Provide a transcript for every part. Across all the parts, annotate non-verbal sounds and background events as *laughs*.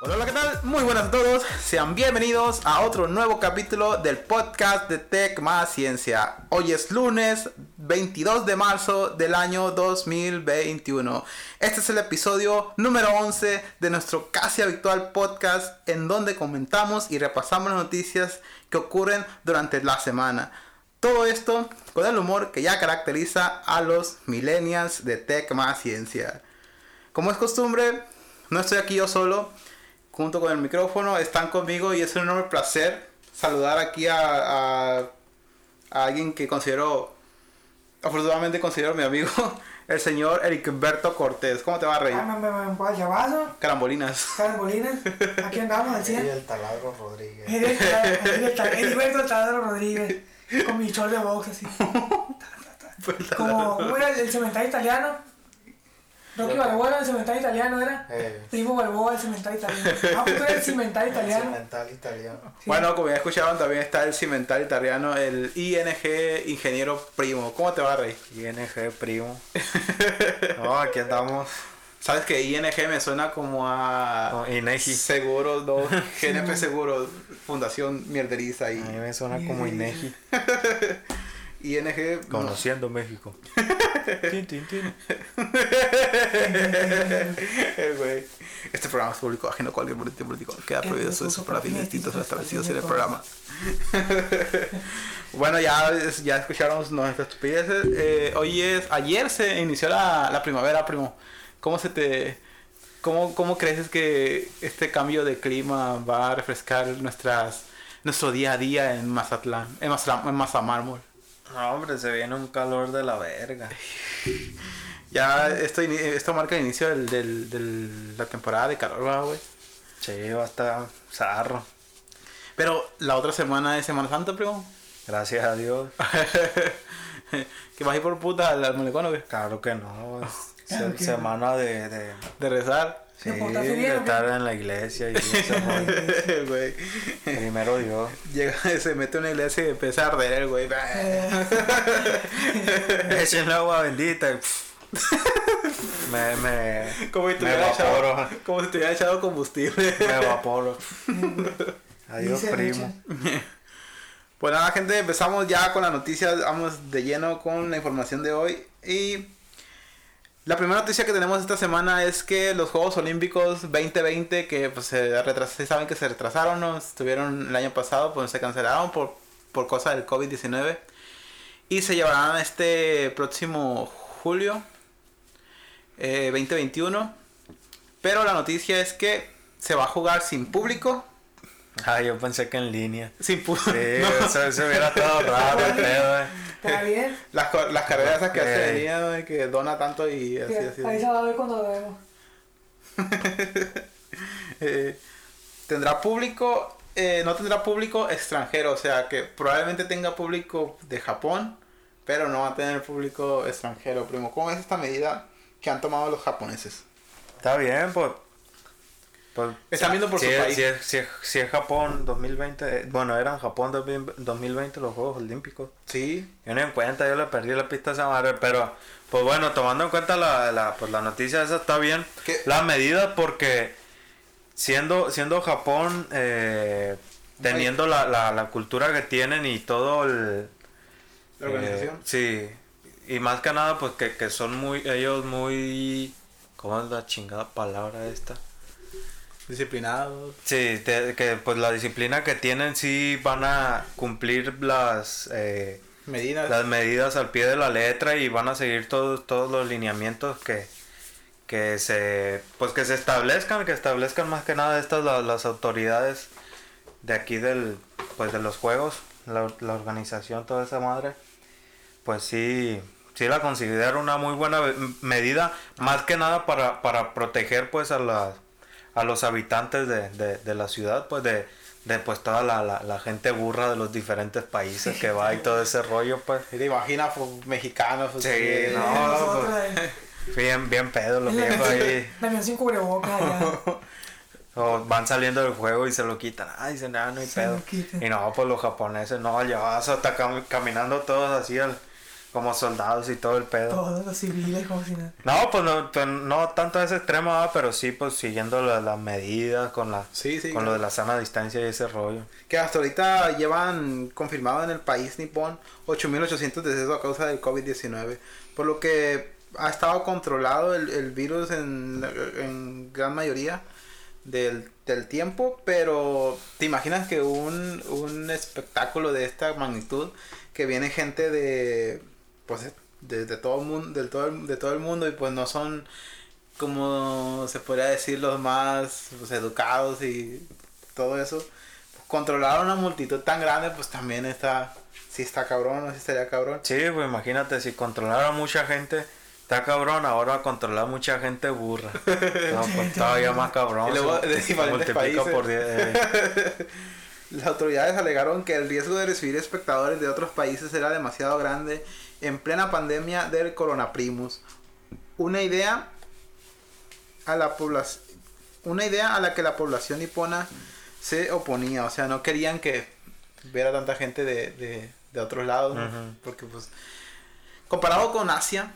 Hola, hola, ¿qué tal? Muy buenas a todos. Sean bienvenidos a otro nuevo capítulo del podcast de Tech Más Ciencia. Hoy es lunes 22 de marzo del año 2021. Este es el episodio número 11 de nuestro casi habitual podcast en donde comentamos y repasamos las noticias que ocurren durante la semana. Todo esto con el humor que ya caracteriza a los millennials de Tech Más Ciencia. Como es costumbre, no estoy aquí yo solo junto con el micrófono, están conmigo y es un enorme placer saludar aquí a, a, a alguien que considero, afortunadamente considero mi amigo, *laughs* el señor Eric Humberto Cortés. ¿Cómo te va, Rey? Ah, me, me, me, llavazo, Carambolinas. *laughs* Carambolinas, aquí andamos al Y 100. el taladro Rodríguez. El Taladro Rodríguez, con mi short de box así. *laughs* Como, ¿cómo era el, el cementerio italiano? Rocky Balboa, el cementerio italiano era. Eh, Primo Balboa, el cementerio italiano. Ah, pues el cementerio italiano. Cimental italiano. Sí. Bueno, como ya escucharon, también está el cimental italiano, el ING Ingeniero Primo. ¿Cómo te va, Rey? ING primo. *laughs* No, aquí andamos. Sabes que ING me suena como a Inegi. Seguros, no, GNP Seguros, Fundación Mierderiza A mí y me suena como Inegi. *laughs* ING. no. Conociendo México. *laughs* Tin, tin, tin. Eh. Este programa es público ajeno a cualquier político político. Queda prohibido su uso para fines distintos establecidos en el programa. *laughs* bueno, ya, ya escucharon nuestras estupideces. Eh, hoy es. Ayer se inició la, la primavera, primo. ¿Cómo se te. Cómo, ¿Cómo crees que este cambio de clima va a refrescar nuestras nuestro día a día en Mazatlán? En, Mazla- en Mazamármol. No, hombre, se viene un calor de la verga. Ya esto, ini- esto marca el inicio del, del, del- la temporada de calor, ¿verdad, güey. Che, va a estar zarro. Pero la otra semana es Semana Santa, primo. Gracias a Dios. *laughs* que vas a ir por puta al, al malecón, ¿o qué? Claro que no. es Claro se- que semana de, de, De rezar. Sí, estar en la iglesia y *laughs* güey. Primero Dios. Llega, *laughs* se mete a una iglesia y empieza a arder el güey. *laughs* Echen agua bendita me, me, Como si te me hubiera evaporo. echado, como si te hubiera echado combustible. Me evaporo. Adiós, primo. Pues nada, gente, empezamos ya con las noticias. Vamos de lleno con la información de hoy. Y la primera noticia que tenemos esta semana es que los Juegos Olímpicos 2020, que pues se retrasaron, saben que se retrasaron, ¿no? estuvieron el año pasado, pues se cancelaron por, por cosa del COVID-19. Y se llevarán este próximo julio eh, 2021. Pero la noticia es que se va a jugar sin público. Ah, yo pensé que en línea. Sin público. Sí, *laughs* eso, eso hubiera estado *laughs* raro, pedo, eh. ¿Está bien? *laughs* Las, las carreras esas que hace Eh. de niña, ¿no? que dona tanto y así, así. Ahí se va a ver cuando lo vemos. Eh, tendrá público, eh, no tendrá público extranjero, o sea que probablemente tenga público de Japón, pero no va a tener público extranjero, primo. ¿Cómo es esta medida que han tomado los japoneses? Está bien, pues. Pues Están viendo por si su es, país. Si es, si es- si es Japón 2020, eh, bueno, eran Japón 2020 los Juegos Olímpicos. Sí, Yo no en cuenta, yo le perdí la pista a esa madre, pero pues bueno, tomando en cuenta la, la, pues, la noticia esa está bien. ¿Qué? La medida porque siendo, siendo Japón, eh, teniendo la, la, la cultura que tienen y todo el... la organización. eh, sí, y más que nada pues que, que son muy, ellos muy... ¿Cómo es la chingada palabra esta? Disciplinados. Sí, te- que pues la disciplina que tienen sí van a cumplir las... eh, Medidas. las medidas al pie de la letra y van a seguir todos todos los lineamientos que que se pues que se establezcan que establezcan más que nada estas la- las autoridades de aquí del pues de los juegos la, la organización toda esa madre pues sí sí la considero una muy buena medida más que nada para para proteger pues a las a los habitantes de, de, de la ciudad pues de de pues toda la, la, la gente burra de los diferentes países que va y todo ese rollo pues ¿Te imaginas pues, mexicanos? Sí, así? no, pues, eh, bien bien pedo los viejos ahí *laughs* Damián sin cubrebocas *laughs* allá. o van saliendo del juego y se lo quitan ay dicen ah no hay Se pedo y no pues los japoneses no llevas hasta cam- caminando todos así al como soldados y todo el pedo. Todos los civiles, como si nada. No, pues no, pues no tanto a ese extremo, ¿verdad? pero sí, pues siguiendo la- las medidas con la Sí, sí. con lo de la sana distancia y ese rollo. Que hasta ahorita llevan confirmado en el país nipón 8.800 decesos a causa del COVID-19. Por lo que ha estado controlado el, el virus en, en gran mayoría del, del tiempo. Pero te imaginas que un, un espectáculo de esta magnitud, que viene gente de, pues, de, de todo el mundo, del todo el- de todo el mundo y pues no son como se podría decir los más pues, educados y todo eso controlar una multitud tan grande, pues también está, si está cabrón o si estaría cabrón. Sí, pues imagínate, si controlara mucha gente, está cabrón, ahora controlar mucha gente burra. *laughs* No, pues todavía más cabrón. Y luego de diferentes multiplica países. por diez, eh. *laughs* Las autoridades alegaron que el riesgo de recibir espectadores de otros países era demasiado grande en plena pandemia del coronaprimus. Una idea a la población una idea a la que la población nipona se oponía, o sea, no querían que viera tanta gente de, de, de otros lados, porque pues comparado con Asia,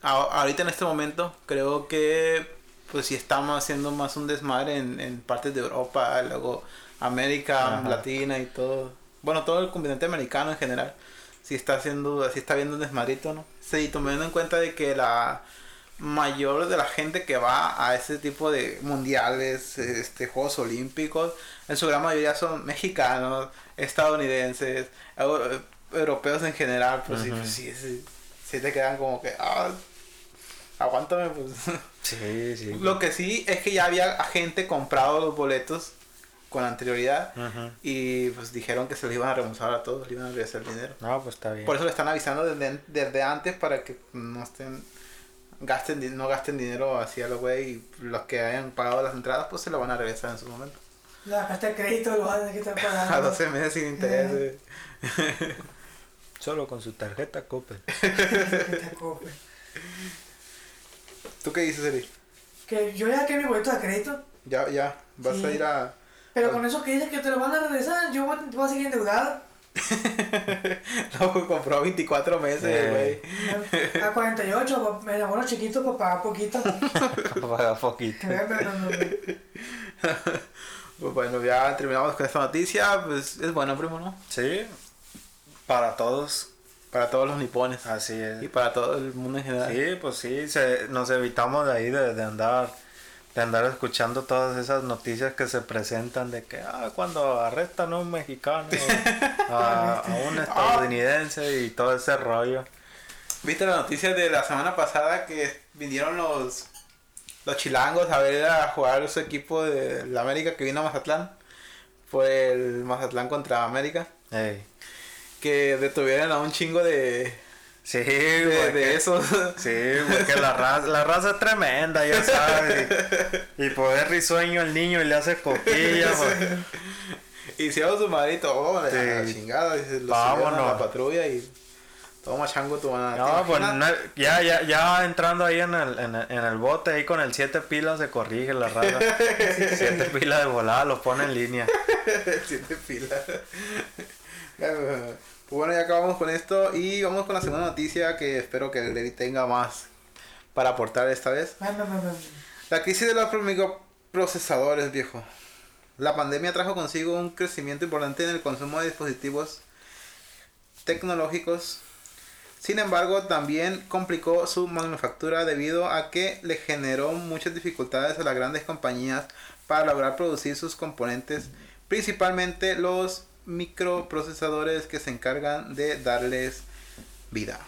a- ahorita en este momento creo que pues sí estamos haciendo más un desmadre en, en partes de Europa, luego América Ajá. Latina y todo, bueno, todo el continente americano en general, sí está haciendo, sí está viendo un desmadrito, ¿no? Sí, tomando en cuenta de que la mayor de la gente que va a ese tipo de mundiales, este Juegos Olímpicos, en su gran mayoría son mexicanos, estadounidenses, eu- europeos en general, pues sí, pues sí, sí, sí te quedan como que, ah, aguántame, pues. *laughs* Sí, sí. Lo que sí es que ya había gente comprado los boletos con anterioridad y pues dijeron que se los iban a reembolsar a todos, le iban a regresar el dinero. No, pues está bien. Por eso le están avisando desde, desde antes para que no estén gasten no gasten dinero así a los güey y los que hayan pagado las entradas pues se lo van a regresar en su momento. La carta de crédito lo vas a tener que estar *laughs* pagando. A 12 meses sin interés. eh. Solo con su tarjeta Coppel. *laughs* ¿Tú qué dices, Eri? Que yo ya que mi boleto de crédito, Ya, ya, vas Sí. a ir a... pero con eso que dices que te lo van a regresar, yo voy, voy a seguir endeudado. *laughs* Luego compró 24 meses, Eh. güey. A 48, me enamoro chiquito para pagar *laughs* poquito. Paga poquito. No, no, no, no. Pues bueno, ya terminamos con esta noticia. Pues es bueno, primo, ¿no? Sí, para todos. Para todos los nipones. Así es. Y para todo el mundo en general. Sí, pues sí, se, nos evitamos de ahí de, de andar de andar escuchando todas esas noticias que se presentan de que ah, cuando arrestan a un mexicano, *laughs* a, a un estadounidense y todo ese rollo. ¿Viste la noticia de la semana pasada que vinieron los los chilangos a ver a jugar su equipo de la América que vino a Mazatlán? Fue el Mazatlán contra América. Ey. Que detuvieron a un chingo de, Sí, de, de esos. Sí, porque la raza, la raza es tremenda, ya sabes. Y, y poder risueño el niño y le hace coquillas. pues. *laughs* Hicieron su madrito, oh, a la Sí. chingada. Y se los Vámonos. a la patrulla y todo machango tu van No, pues no- ya, ya, ya entrando ahí en el, en, el, en el bote, ahí con el 7 pilas se corrige la raza. *laughs* 7 pilas de volada, los pone en línea. *laughs* Siete pilas. Pues bueno, ya acabamos con esto y vamos con la segunda noticia que espero que Levi tenga más para aportar esta vez. La crisis de los microprocesadores, viejo. La pandemia trajo consigo un crecimiento importante en el consumo de dispositivos tecnológicos. Sin embargo, también complicó su manufactura debido a que le generó muchas dificultades a las grandes compañías para lograr producir sus componentes, principalmente los microprocesadores que se encargan de darles vida.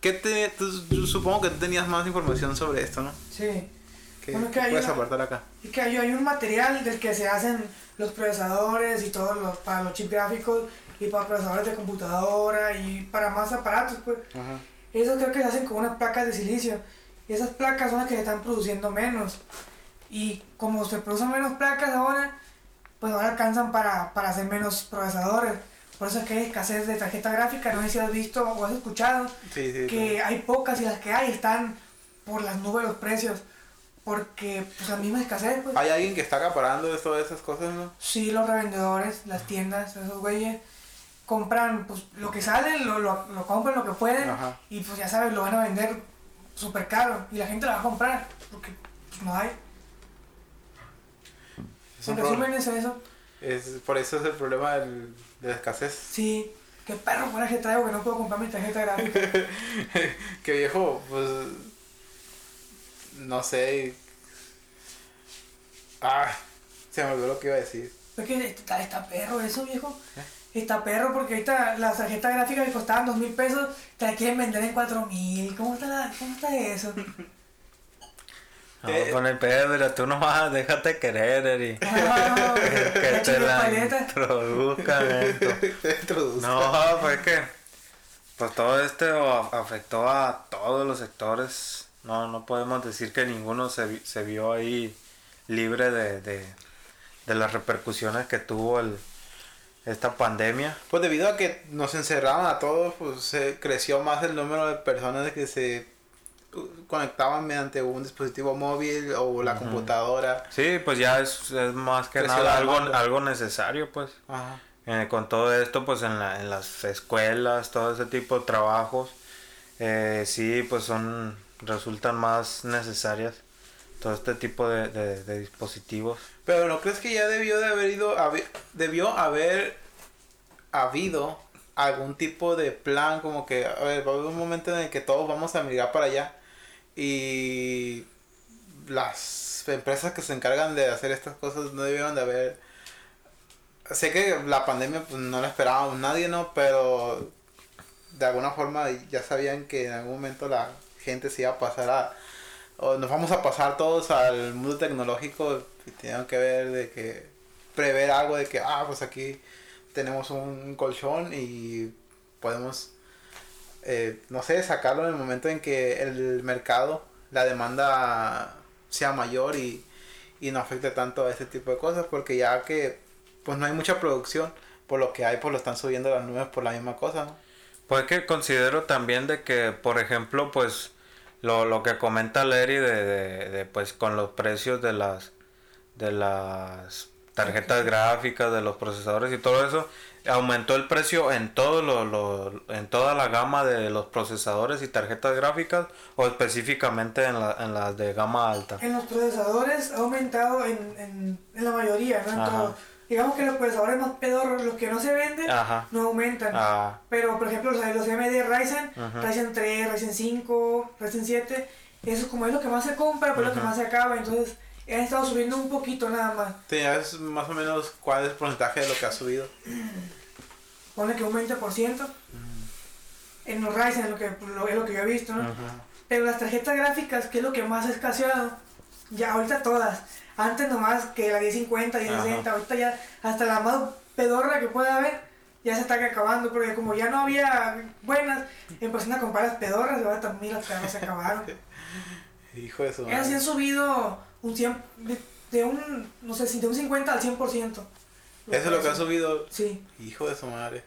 ¿Qué te, tú- tú- supongo que tú tenías más información sobre esto, ¿no? Sí. ¿Qué Bueno, que puedes una- aportar acá? Y que hay, hay un material del que se hacen los procesadores y todos los, para los chips gráficos y para procesadores de computadora y para más aparatos, pues. Ajá. Eso creo que se hacen con unas placas de silicio. Y esas placas son las que se están produciendo menos. Y como se producen menos placas ahora, pues ahora alcanzan para, para hacer menos procesadores. Por eso es que hay escasez de tarjeta gráfica. No sé si has visto o has escuchado Sí, sí. que hay pocas y las que hay están por las nubes los precios. Porque pues la misma escasez, pues. Hay alguien que está acaparando de todas esas cosas, ¿no? Sí, los revendedores, las tiendas, esos güeyes. compran pues lo que salen, lo, lo, lo compran lo que pueden Ajá. y pues ya sabes, lo van a vender súper caro y la gente lo va a comprar porque pues, no hay. Es En resumen es eso. Es, por eso es el problema del- de la escasez. Sí, qué perro coraje traigo que no puedo comprar mi tarjeta gráfica. *laughs* que viejo, pues. No sé. Ah, se me olvidó lo que iba a decir. es que está, está perro eso, viejo. Está perro porque ahorita las tarjetas gráficas que costaban dos mil pesos te la quieren vender en cuatro mil. ¿Cómo está, la- ¿Cómo está eso? *laughs* No, Eh, con el pedo, mira, tú nomás déjate querer, Eri. Ah, *laughs* que la te la introduzcan. No, pues que pues todo esto a- afectó a todos los sectores. No, no podemos decir que ninguno se, se vio ahí libre de, de, de las repercusiones que tuvo el, esta pandemia. Pues debido a que nos encerraban a todos, pues se creció más el número de personas que se conectaban mediante un dispositivo móvil o la computadora. Sí, pues ya es, es más que nada algo, algo necesario, pues. Ajá. Eh, con todo esto, pues en, la- en las escuelas, todo ese tipo de trabajos, eh, sí, pues son, resultan más necesarias todo este tipo de, de- de dispositivos. Pero ¿no crees que ya debió de haber ido, habi- debió haber habido algún tipo de plan como que, a ver, va a haber un momento en el que todos vamos a migrar para allá y las empresas que se encargan de hacer estas cosas no debieron de haber... Sé que la pandemia pues no la esperábamos nadie, ¿no? Pero de alguna forma ya sabían que en algún momento la gente se iba a pasar a... O nos vamos a pasar todos al mundo tecnológico y tenían que ver de que... Prever algo de que, ah, pues aquí tenemos un colchón y podemos, eh, no sé, sacarlo en el momento en que el mercado, la demanda sea mayor y, y no afecte tanto a ese tipo de cosas, porque ya que pues no hay mucha producción, por lo que hay, pues lo están subiendo las nubes por la misma cosa, ¿no? Pues que considero también de que, por ejemplo, pues lo, lo que comenta Larry de, de, de, pues con los precios de las de las tarjetas gráficas, de los procesadores y todo eso, aumentó el precio en todo lo, lo- en toda la gama de los procesadores y tarjetas gráficas o específicamente en, la, en las de gama alta. En los procesadores ha aumentado en, en, en la mayoría, ¿no? En todo. Digamos que los procesadores más pedorros, los que no se venden, Ajá. no aumentan. Ah, Pero, por ejemplo, los, los AMD Ryzen, Ajá. Ryzen 3, Ryzen 5, Ryzen 7, eso como es lo que más se compra, pues es lo que más se acaba. Entonces, han estado subiendo un poquito nada más. ¿Tenías más o menos cuál es el porcentaje de lo que ha subido? *clears throat* Pone que un 20%. En los Ryzen, lo que, lo, es lo que yo he visto, ¿no? Pero las tarjetas gráficas, que es lo que más ha escaseado, ya ahorita todas. Antes nomás que la 1050, 1060, ahorita ya hasta la más pedorra que pueda haber, ya se está acabando, porque como ya no había buenas, empezaron a comprar las pedorras y ahora también las se acabaron. *laughs* Hijo de su sí han madre. subido un 100, de, de un, no sé si de un 50 al 100%. Eso es lo que ha subido. Sí. Hijo de su madre.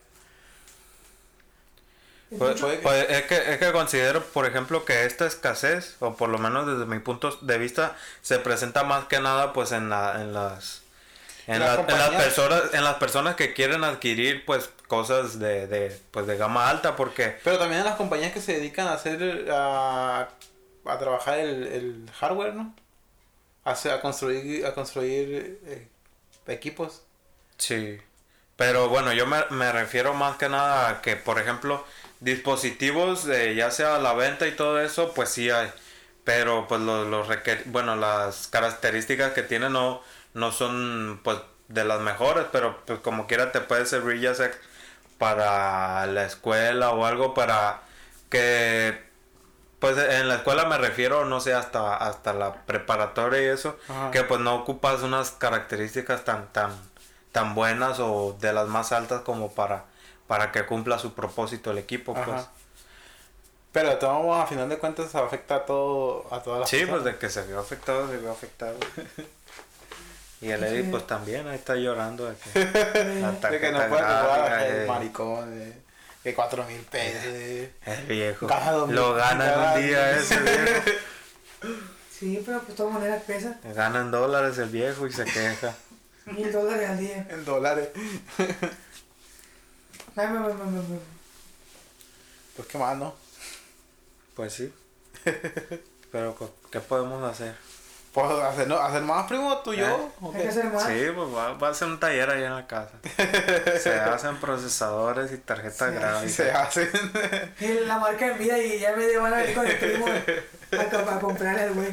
es Pues, pues, es, que, es que considero, por ejemplo, que esta escasez, o por lo menos desde mi punto de vista, se presenta más que nada pues en, la, en las... En, Las la- en las personas en las personas que quieren adquirir pues cosas de, de pues de gama alta porque Pero también en las compañías que se dedican a hacer, a, a trabajar el, el hardware, ¿no? A, construir, a construir eh, equipos. Sí, pero bueno, yo me, me refiero más que nada a que, por ejemplo, dispositivos, eh, ya sea la venta y todo eso, pues sí hay. Pero pues los, los requer- bueno, las características que tienen no, no son pues de las mejores, pero pues como quiera te puede servir ya sea para la escuela o algo para que pues en la escuela me refiero, no sé, hasta, hasta la preparatoria y eso, Ajá. que pues no ocupas unas características tan, tan, tan buenas o de las más altas como para, para que cumpla su propósito el equipo, pues. Ajá. Pero de todos modos, a final de cuentas afecta a todo, a todas las Sí, pues de que se vio afectado, se vio afectado. *laughs* y el Eddie pues también ahí está llorando de que *laughs* De que no puede gráfica, el eh, maricón de, de 4 mil pesos. el viejo. Lo gana en cada un día ese viejo. *laughs* Sí, pero pues de todas maneras pesa. Gana en dólares el viejo y se queja. Mil dólares al día. En dólares. *laughs* Pues qué más, ¿no? Pues sí. Pero, ¿qué podemos hacer? Pues hacer, no, hacer más, primo, tú y yo. ¿Eh? ¿o Hay que qué? hacer más. Sí, pues va, va a hacer un taller ahí en la casa. *laughs* Se hacen procesadores y tarjetas Sí, gráficas. Se hacen. *laughs* Y la marca en vida y ya me van a venir con el primo a, a comprar el güey.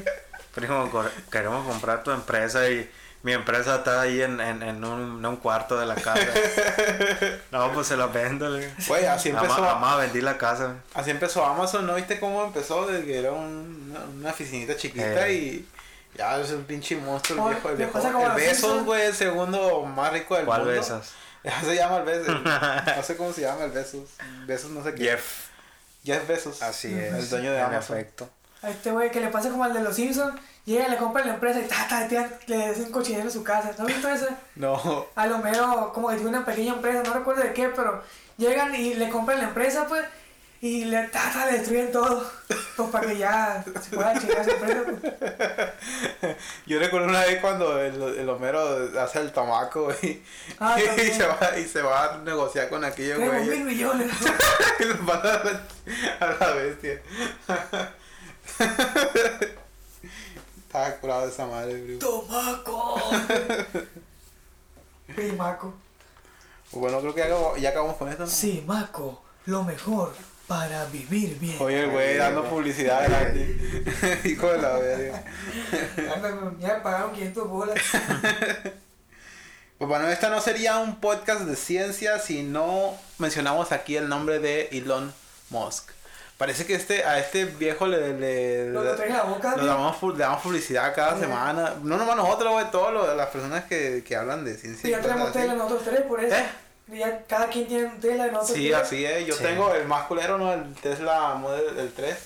Primo, queremos comprar tu empresa y mi empresa está ahí en, en, en un, en un cuarto de la casa. *laughs* No, pues se la vendo. le digo. Güey, así empezó. Ama- ama, vendí la casa. Así empezó Amazon, ¿no viste cómo empezó? Desde que era un- una, una oficinita chiquita Eh. y ya es un pinche monstruo el Oh, viejo. El, viejo. el Besos, güey, el segundo más rico del ¿Cuál mundo. besas? *laughs* Ya se llama el Besos. *laughs* no sé cómo se llama el Besos. Besos no sé qué. Jeff. Jeff Besos. Así es. El dueño de en Amazon. efecto. A este güey que le pasa como al de los Simpsons, llega, le compra la empresa y ta, ta, ta, le hacen cochinero en su casa. ¿No has visto eso? No. A lo mero, como que tiene una pequeña empresa, no recuerdo de qué, pero llegan y le compran la empresa, pues, y le, ta, ta, le destruyen todo. Pues para que ya se pueda chingar su empresa, pues. *laughs* Yo recuerdo una vez cuando el, el Homero hace el tamaco y, Ah, *laughs* y, se va, y se va a negociar con aquellos Tenemos mil güeyes. millones. *laughs* y los manda a la, a la bestia. Estaba curado de esa madre, bro. ¡Tomaco! Primaco. Pues Bueno, creo que ya, acabó- ya acabamos con esto. ¿no? Sí, Maco, lo mejor para vivir bien. Oye, el güey dando publicidad gratis. *laughs* Hijo de la verga. Ya me pagaron 500 bolas. Pues bueno, esta no sería un podcast de ciencia si no mencionamos aquí el nombre de Elon Musk. Parece que este a este viejo le, le, Lo que trae en la boca, le damos, le damos publicidad cada Sí. semana. No nomás nosotros, güey, todas las personas que, que hablan de ciencia. Y ya tenemos nosotros tres, por eso. ¿Eh? Y Ya cada quien tiene un tela de nosotros Sí, tres. así es. Yo Sí. tengo el más culero, ¿no? El Tesla Model el 3.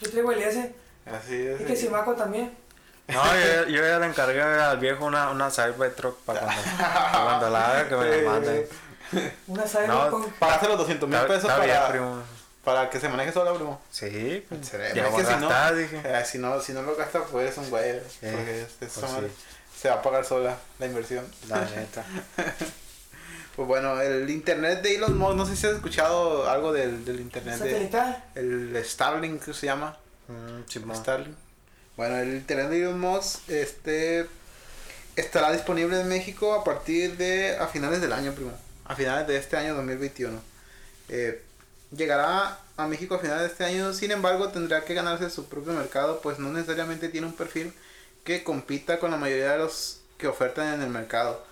Yo traigo el S. Así es. Y que si Maco también. No, yo, yo ya le encargué al viejo una, una Cybertruck para *laughs* cuando, para cuando la haga que me la mande. Una Cyber No, con... Pagaste los 200 mil pesos está bien, para, primo. para que se maneje sola, primo. Sí, pues, Será- ya es que si no- gastar, dije. Eh, si, no, si no lo gastas, pues es un güey. Eh, porque es- esa pues sí. se va a pagar sola la inversión. La neta. *laughs* Pues bueno, el internet de Elon Musk, no sé si has escuchado algo del, del internet de satelital. el Starlink que se llama. Mm. Starlink. Bueno, el internet de Elon Musk este, estará disponible en México a partir de a finales del año, primo. A finales de este año 2021. Eh, llegará a México a finales de este año, sin embargo tendrá que ganarse su propio mercado, pues no necesariamente tiene un perfil que compita con la mayoría de los que ofertan en el mercado.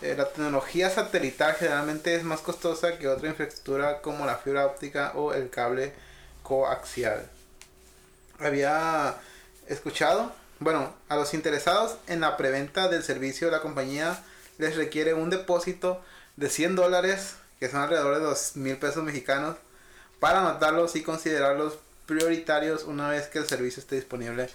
Eh, la tecnología satelital generalmente es más costosa que otra infraestructura como la fibra óptica o el cable coaxial. Había escuchado, bueno, a los interesados en la preventa del servicio, la compañía les requiere un depósito de 100 dólares, que son alrededor de 2 mil pesos mexicanos, para anotarlos y considerarlos prioritarios una vez que el servicio esté disponible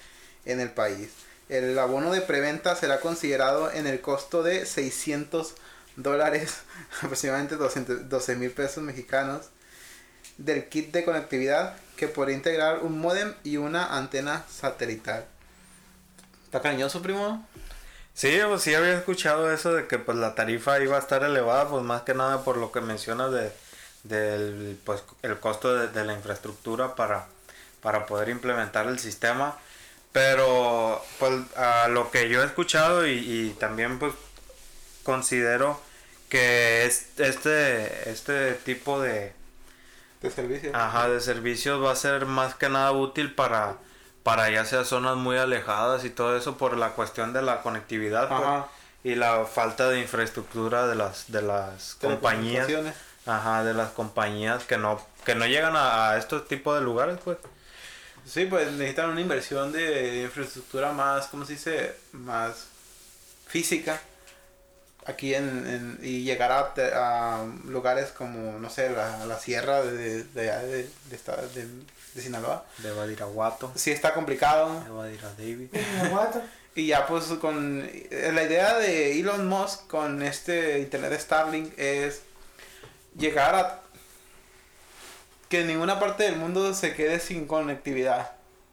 en el país. El abono de preventa será considerado en el costo de 600 dólares, *laughs* aproximadamente 12 mil pesos mexicanos, del kit de conectividad que podría integrar un modem y una antena satelital. ¿Está cariñoso, primo? Sí, pues sí había escuchado eso de que pues la tarifa iba a estar elevada, pues más que nada por lo que mencionas de del pues el costo de, de la infraestructura para para poder implementar el sistema. Pero pues a lo que yo he escuchado y, y también pues considero que es, este este tipo de De servicio. Ajá, de servicios va a ser más que nada útil para, para ya sea zonas muy alejadas y todo eso por la cuestión de la conectividad pues, Ajá. y la falta de infraestructura de las de las compañías. Ajá, de las compañías que no que no llegan a, a estos tipos de lugares, pues. Sí, pues necesitan una inversión de infraestructura más, ¿cómo se dice? Más física. Aquí en, en- y llegar a, a lugares como, no sé, la, la sierra de, de, allá de, de, esta- de, de Sinaloa. De Badiraguato, Sí está complicado. de. *laughs* Y ya pues con eh, la idea de Elon Musk con este internet de Starlink es llegar a que ninguna parte del mundo se quede sin conectividad.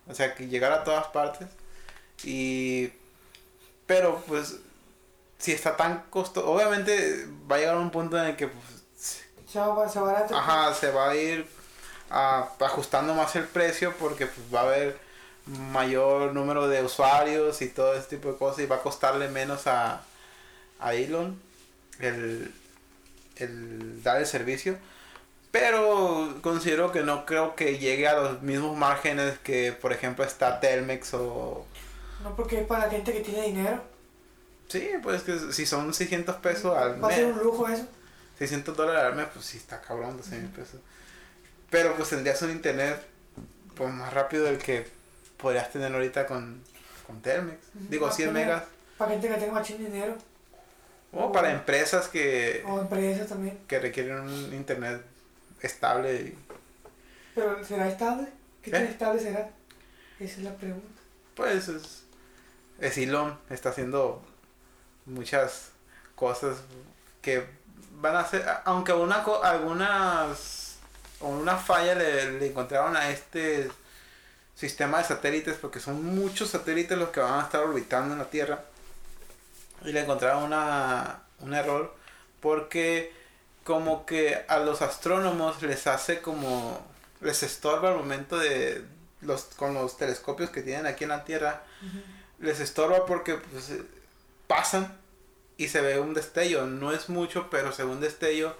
O sea, que llegar a todas partes. Y pero pues si está tan costoso, obviamente va a llegar a un punto en el que pues, Se va, barato. Ajá, se va a ir ah, ajustando más el precio porque pues, va a haber mayor número de usuarios y todo ese tipo de cosas y va a costarle menos a, a Elon el, el dar el servicio. Pero considero que no creo que llegue a los mismos márgenes que, por ejemplo, está Telmex o... No porque es para la gente que tiene dinero. Sí, pues que si son 600 pesos al Va a ser mes, un lujo eso. 600 dólares al mes, pues sí está cabrón, 12 mil pesos. Pero pues tendrías un internet pues más rápido del que podrías tener ahorita con, con Telmex. Digo, Para 100 tener- megas. Para gente que tenga machín dinero. O para empresas que, O empresas también. que requieren un internet estable. y- Pero ¿será estable? ¿Qué ¿Eh? tan estable será? Esa es la pregunta. Pues es, es Elon, está haciendo muchas cosas que van a hacer, aunque una, co- algunas, o una falla le, le encontraron a este sistema de satélites, porque son muchos satélites los que van a estar orbitando en la Tierra, y le encontraron una, un error, porque como que a los astrónomos les hace como, les estorba al momento de, los, con los telescopios que tienen aquí en la Tierra, les estorba porque pues, pasan y se ve un destello. No es mucho, pero se ve un destello.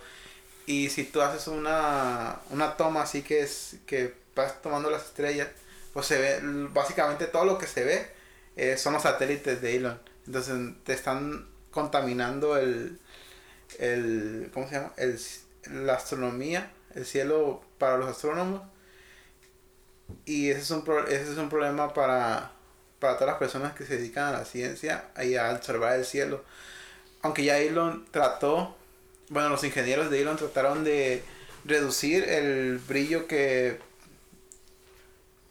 Y si tú haces una, una toma así que es que vas tomando las estrellas, pues se ve, básicamente todo lo que se ve eh, son los satélites de Elon. Entonces te están contaminando el, el ¿cómo se llama? El, la astronomía, el cielo para los astrónomos. Y ese es un, pro- ese es un problema para, para todas las personas que se dedican a la ciencia y a observar el cielo. Aunque ya Elon trató, bueno, los ingenieros de Elon trataron de reducir el brillo que,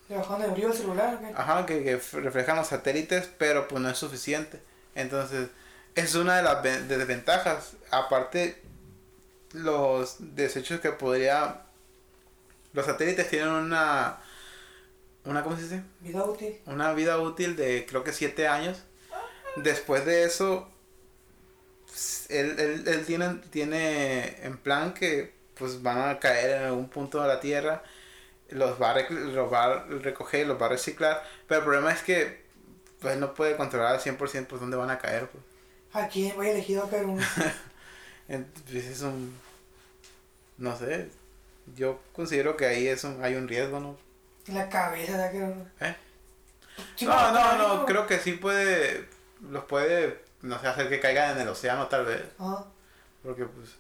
¿Le bajaron el brillo celular qué? ajá, que, reflejan los satélites, pero pues no es suficiente. Entonces, es una de las ve- desventajas. Aparte, los desechos que podría... Los satélites tienen una... una ¿Cómo se dice? Vida útil. una vida útil de creo que 7 años. Después de eso, él, él, él tiene, tiene en plan que pues van a caer en algún punto de la Tierra, los va a, los va a recoger, los va a reciclar, pero el problema es que pues él no puede controlar al 100% pues dónde van a caer. Pues. ¿A quién voy elegido a uno? *laughs* Entonces es un... no sé, yo considero que ahí es un, hay un riesgo, ¿no? En la cabeza de aquel. ¿Eh? No, no, no, creo que sí puede, los puede, no sé, hacer que caigan en el océano tal vez, Ajá. porque pues,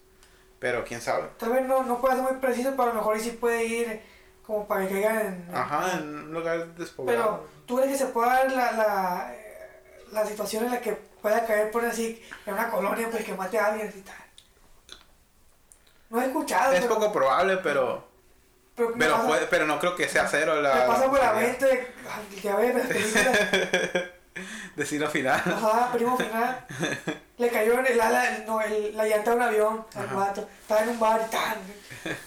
pero quién sabe. Tal vez no, no pueda ser muy preciso, pero a lo mejor ahí sí puede ir como para que caiga en... Ajá, en un lugar despoblado. Pero, ¿tú crees que se pueda dar la, la, la situación en la que pueda caer, por así, en una colonia, pues que mate a alguien y tal? No he escuchado. es pero- poco probable, pero, pero, me pero, pasa, puede, pero no creo que sea cero la... me pasa por la mente, ya ves, las películas, *laughs* Destino final. ajá, primo final, le cayó en el ala, no, el, la llanta de un avión al vato, estaba en un bar y tal. *laughs*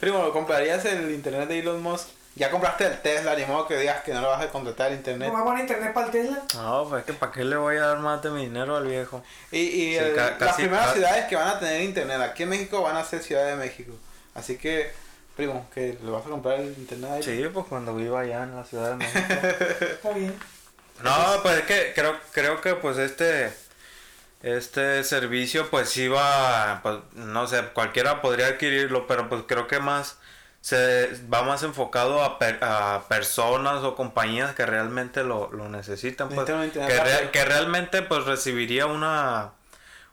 Primo, ¿comprarías el internet de Elon Musk? Ya compraste el Tesla, ni modo que digas que no lo vas a contratar el internet. ¿No va a poner internet para el Tesla? No, pues es que para qué le voy a dar más de mi dinero al viejo. Y, y Sí, el- ca- las primeras ciudades que van a tener internet aquí en México van a ser Ciudad de México. Así que, primo, que le vas a comprar el internet ahí. Sí, pues cuando viva allá en la Ciudad de México. *laughs* Está bien. No, pues es que creo, creo que pues este este servicio pues va, pues no sé, cualquiera podría adquirirlo, pero pues creo que más se va más enfocado a, per- a personas o compañías que realmente lo, lo necesitan, pues, que, rápido. que realmente pues recibiría una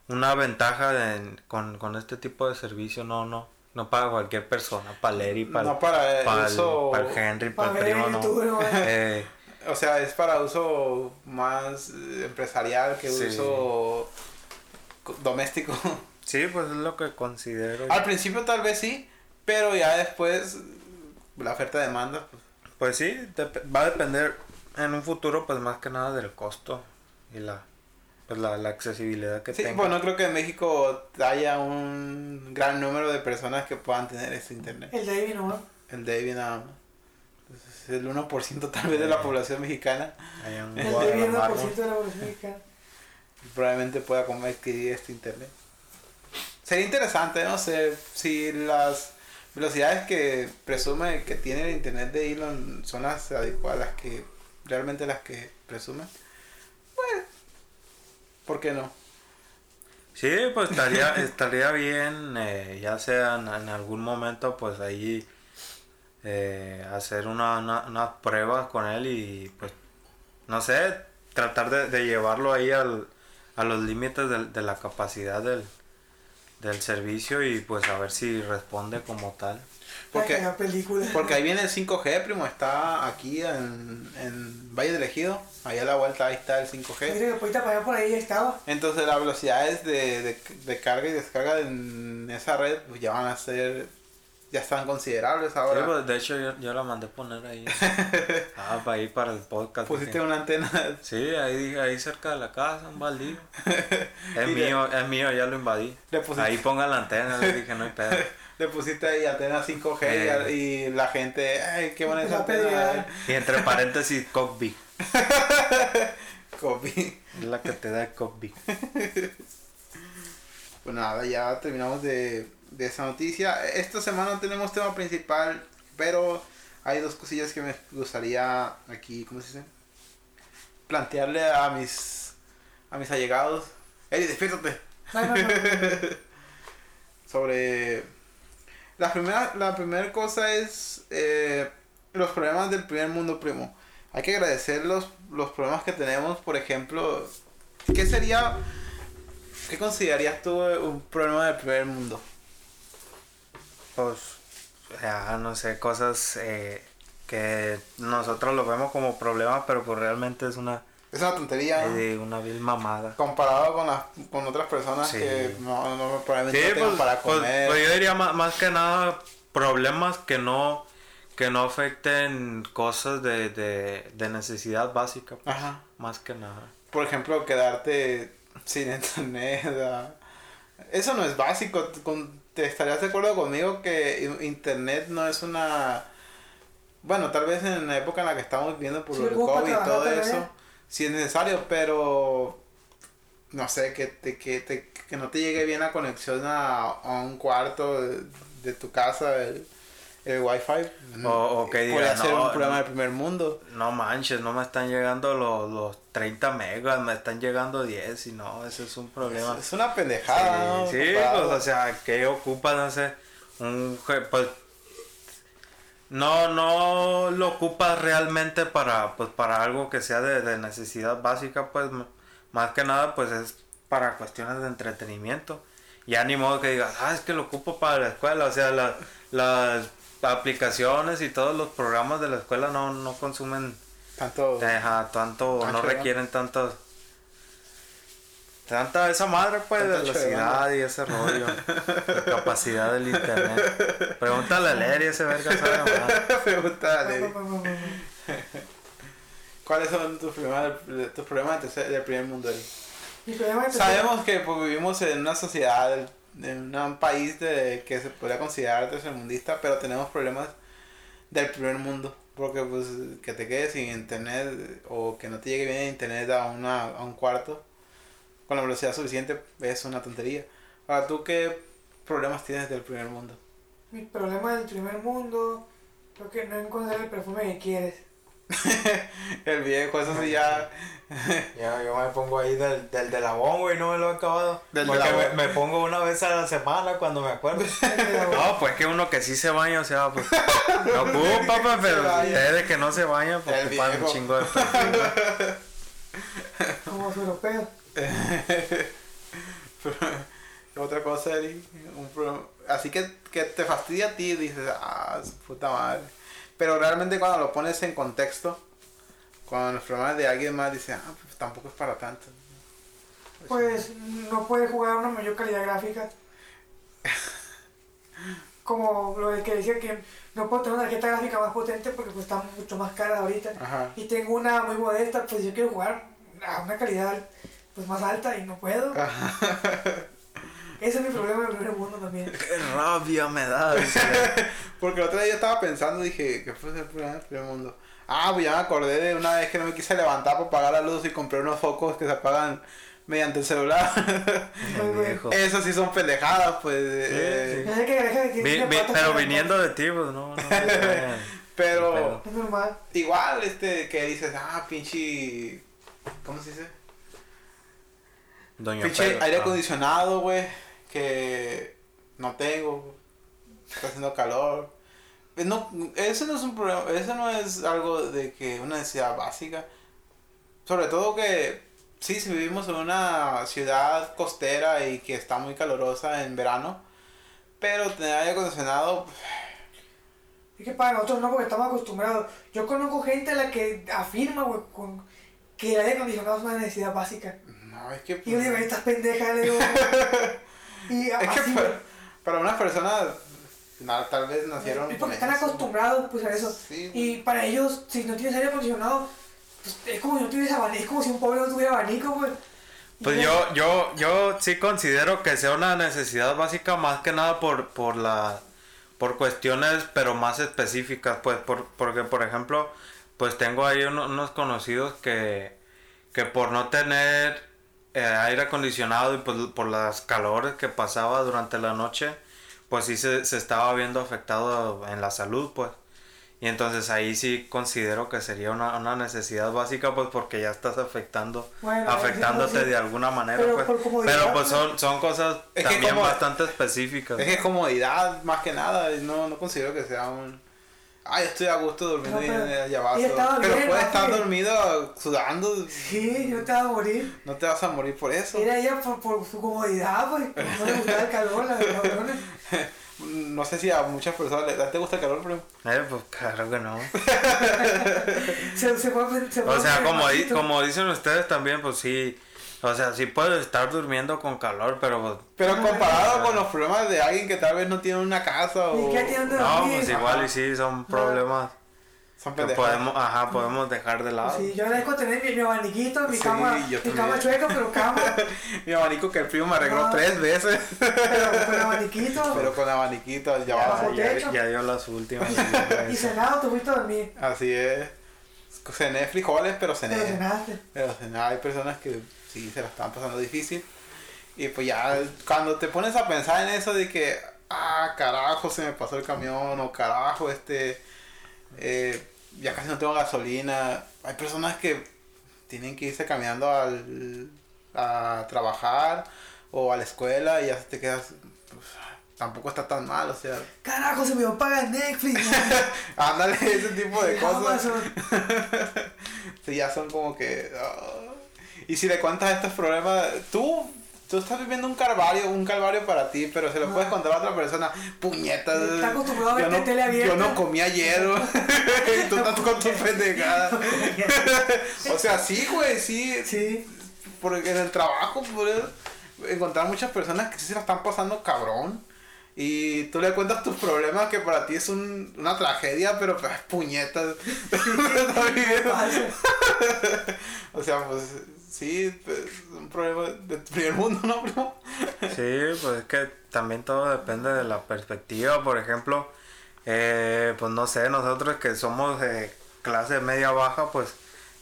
una ventaja de- con, con este tipo de servicio, no, no, no para cualquier persona, para Leri, para, No para para, uso- para el Henry, para, Para el primo, no. Eh, O sea, es para uso más eh, empresarial que Sí. uso co- doméstico. Sí, pues es lo que considero. Al principio tal vez sí, pero ya después la oferta demanda. Pues, Pues sí, va a depender en un futuro, pues más que nada del costo y la, pues, la, la accesibilidad que sí, tenga. pues no creo que en México haya un gran número de personas que puedan tener este internet. El David, ¿no? El David nada más. Entonces, el 1% tal vez de la población mexicana Hay un El es el 1% de la población mexicana. probablemente pueda como adquirir este internet. sería interesante, no sé, si las velocidades que presume que tiene el internet de Elon son las adecuadas, las que realmente las que presume. Pues, ¿por qué no? Sí, pues estaría, *laughs* estaría bien, eh, ya sea en, algún momento, pues ahí eh, hacer una, una- unas pruebas con él y pues, no sé, tratar de, de llevarlo ahí al, a los límites del- de, la capacidad del, del servicio y pues a ver si responde como tal. Porque- La película. Porque ahí viene el 5G, primo, está aquí en, en Valle del Ejido, ahí a la vuelta ahí está el 5G. Mira, después para allá por ahí ya estaba. Entonces las velocidades de, de, de carga y descarga en esa red pues ya van a ser, ya están considerables Sí, ahora. pues, de hecho yo, yo la mandé poner ahí. *laughs* ah, para ir para el podcast. Pusiste dije. una antena, Sí, ahí, ahí cerca de la casa, un baldío. *laughs* Es Y le- mío, es mío, ya lo invadí. Le pusiste- Ahí ponga la antena, le dije, no hay pedo. *laughs* le pusiste ahí antena 5G Eh. y, y la gente, ay, qué buena esa antena. Y entre paréntesis, Cockbee. Copy. Es la que te da Cockbee. Pues nada, ya terminamos de, de esa noticia. Esta semana tenemos tema principal, pero hay dos cosillas que me gustaría aquí, ¿cómo se dice? Plantearle a mis a mis allegados. Eri, despiértate. No, no, no, no. *laughs* Sobre la primera la primera cosa es eh, los problemas del primer mundo primo. Hay que agradecer los, los problemas que tenemos, por ejemplo, ¿qué sería qué considerarías tú un problema del primer mundo? Pues, ya, no sé, cosas eh, que nosotros lo vemos como problemas, pero pues realmente es una, Es una tontería, eh, una vil mamada. comparado con las con otras personas Sí. que no, no probablemente Sí, no pues, para pues- comer. pues yo diría más, más que nada problemas que no que no afecten cosas de, de, de necesidad básica, pues, Ajá. más que nada. Por ejemplo, quedarte sin *laughs* internet. ah. Eso no es básico. Con- ¿Te estarías de acuerdo conmigo que internet no es una... Bueno, tal vez en la época en la que estamos viviendo por Sí, el COVID y todo eso, sí es necesario, pero no sé, que, te, que, te- que no te llegue bien la conexión a, a un cuarto de, de tu casa, el, el wifi. O- o que diga, Podría ser no, un problema no. del primer mundo. No manches, no me están llegando los, los 30 megas, me están llegando 10 y no, ese es un problema. Es una pendejada, ¿no? Sí, sí, Comparado. pues, o sea, que ocupas, no sé, un, pues, no, no lo ocupas realmente para, pues, para algo que sea de, de necesidad básica, pues, más que nada, pues, es para cuestiones de entretenimiento. Ya ni modo que digas, ah, es que lo ocupo para la escuela, o sea, la- las aplicaciones y todos los programas de la escuela no, no consumen Tanto... Ajá, tanto, no de requieren tanto. Tanta esa madre, pues, de de velocidad banda. y ese rollo. *laughs* de capacidad del internet. Pregúntale a Lery, ese verga sabe más. *laughs* Pregúntale. *laughs* ¿Cuáles son tus problemas, tus problemas del primer mundo? Eri? Sabemos que pues, vivimos en una sociedad, en un país de, que se podría considerar tercermundista, pero tenemos problemas del primer mundo. Porque pues que te quedes sin internet o que no te llegue bien internet a, una, a un cuarto con la velocidad suficiente es una tontería. Ahora, ¿tú qué problemas tienes del primer mundo? Mi problema del primer mundo, creo que no encontrar el perfume que quieres. El viejo, eso sí ya... Ya, yo me pongo ahí del, del de la güey, no me lo he acabado. Del de Porque la me, pongo una vez a la semana cuando me acuerdo. *laughs* No, pues que uno que sí se baña, o sea, pues. *laughs* No ocupa, pues, pero ustedes que no se bañan, pues El ocupan un chingo de perfume. Como su europeo. Otra cosa, Eri, un así que, que te fastidia a ti, dices, ah, puta madre. Pero realmente cuando lo pones en contexto, cuando los problemas de alguien más, dices, ah, pues tampoco es para tanto. Pues no puede jugar a una mayor calidad gráfica. *laughs* Como lo que decía que no puedo tener una tarjeta gráfica más potente porque pues están mucho más caras ahorita. Ajá. Y tengo una muy modesta, pues yo quiero jugar a una calidad pues más alta y no puedo. *laughs* Ese es mi problema del primer mundo también. *laughs* Qué rabia me da. *laughs* Porque el otro día yo estaba pensando, dije, ¿qué fue el problema del primer mundo? Ah, pues ya me acordé de una vez que no me quise levantar para apagar la luz y compré unos focos que se apagan mediante el celular. *laughs* Esas sí son pendejadas, pues. eh, que Vi- vi- pero viniendo de ti, pues no. no Pero Es normal. igual, este, que dices, ah, pinche. ¿Cómo se dice? Doña Pinche Pedro, aire acondicionado, güey. Que no tengo. Está haciendo calor. Eh, No, eso no es un problema. Eso no es algo de que una necesidad básica. Sobre todo que, sí, si vivimos en una ciudad costera y que está muy calurosa en verano. Pero tener aire acondicionado, Es que para nosotros no, porque estamos acostumbrados. Yo conozco gente a la que afirma, güey, que el aire acondicionado es una necesidad básica. no, es que. Y yo digo, estas pendejas, le digo. *laughs* y es que para, para unas personas, na- tal vez nacieron. Es porque están acostumbrados pues a eso. Sí. Y para ellos, si no tienes aire acondicionado, pues, es como si no tienes abanico, es como si un pobre no tuviera abanico, pues. Pues yo, yo, yo sí considero que sea una necesidad básica más que nada por, por la por cuestiones pero más específicas, pues por, porque por ejemplo, pues tengo ahí uno- unos conocidos que, que por no tener eh, aire acondicionado y pues por las calores que pasaba durante la noche, pues sí se, se estaba viendo afectado en la salud, pues. Y entonces ahí sí considero que sería una, una necesidad básica, pues porque ya estás afectando, Bueno, afectándote de alguna manera, Pero pues. Pero pues son, son cosas Es que también como- bastante específicas. Es que es comodidad más que nada, no, no considero que sea un... Ay, estoy a gusto durmiendo No, en pero- el llavazo. ella estaba Pero bien, puedes ¿no? estar dormido sudando, Sí, no te vas a morir. no te vas a morir por eso. Era ella por, por su comodidad, pues. No le gustaba el calor, la. *laughs* No sé si a muchas personas les te gusta el calor, pero... Eh, pues claro que no. *laughs* Se, se fue, se O sea, di- como dicen ustedes también, pues sí. O sea, sí puedes estar durmiendo con calor, pero pues, Pero Ah, comparado con los problemas de alguien que tal vez no tiene una casa o... Tiene donde no, pues igual y sí son problemas Son que podemos, ajá, podemos dejar de lado. Sí, yo agradezco tener mi, mi abaniquito, mi Sí, cama, mi también. cama chueca, pero cama, *laughs* Mi abanico que el primo me arregló Ah. tres veces. pero con *laughs* abaniquito. Pero con abaniquito, el Ya. Bajo ya, ya dio las últimas. *laughs* Y cenado, te fuiste a dormir. Así es. Cené frijoles, pero cené. Pero cenaste. Pero cené. Hay personas que sí se la están pasando difícil. Y pues ya cuando te pones a pensar en eso de que, ah, carajo, se me pasó el camión, o carajo, este, eh, ya casi no tengo gasolina. Hay personas que tienen que irse caminando al, a trabajar o a la escuela y ya te quedas, pues, tampoco está tan mal, o sea, Carajo, se me va a pagar Netflix. *laughs* ándale, ese tipo de cosas. *laughs* Sí, ya son como que... ah. Y si le cuentas estos problemas, tú, tú estás viviendo un calvario, un calvario para ti, pero se lo puedes Ah. contar a otra persona, puñetas. Está acostumbrado a yo ver no, tele abierta. yo no comí ayer, y *laughs* tú estás con tu pendejada. o sea, sí, güey, sí, Sí. porque en el trabajo puedes encontrar muchas personas que sí se la están pasando cabrón. Y tú le cuentas tus problemas que para ti es un, una tragedia, pero pues, puñetas. *laughs* *laughs* O sea, pues sí, pues, un problema de primer mundo, ¿no, primo? Sí, pues es que también todo depende de la perspectiva. Por ejemplo, eh, pues no sé, nosotros que somos de clase media baja, pues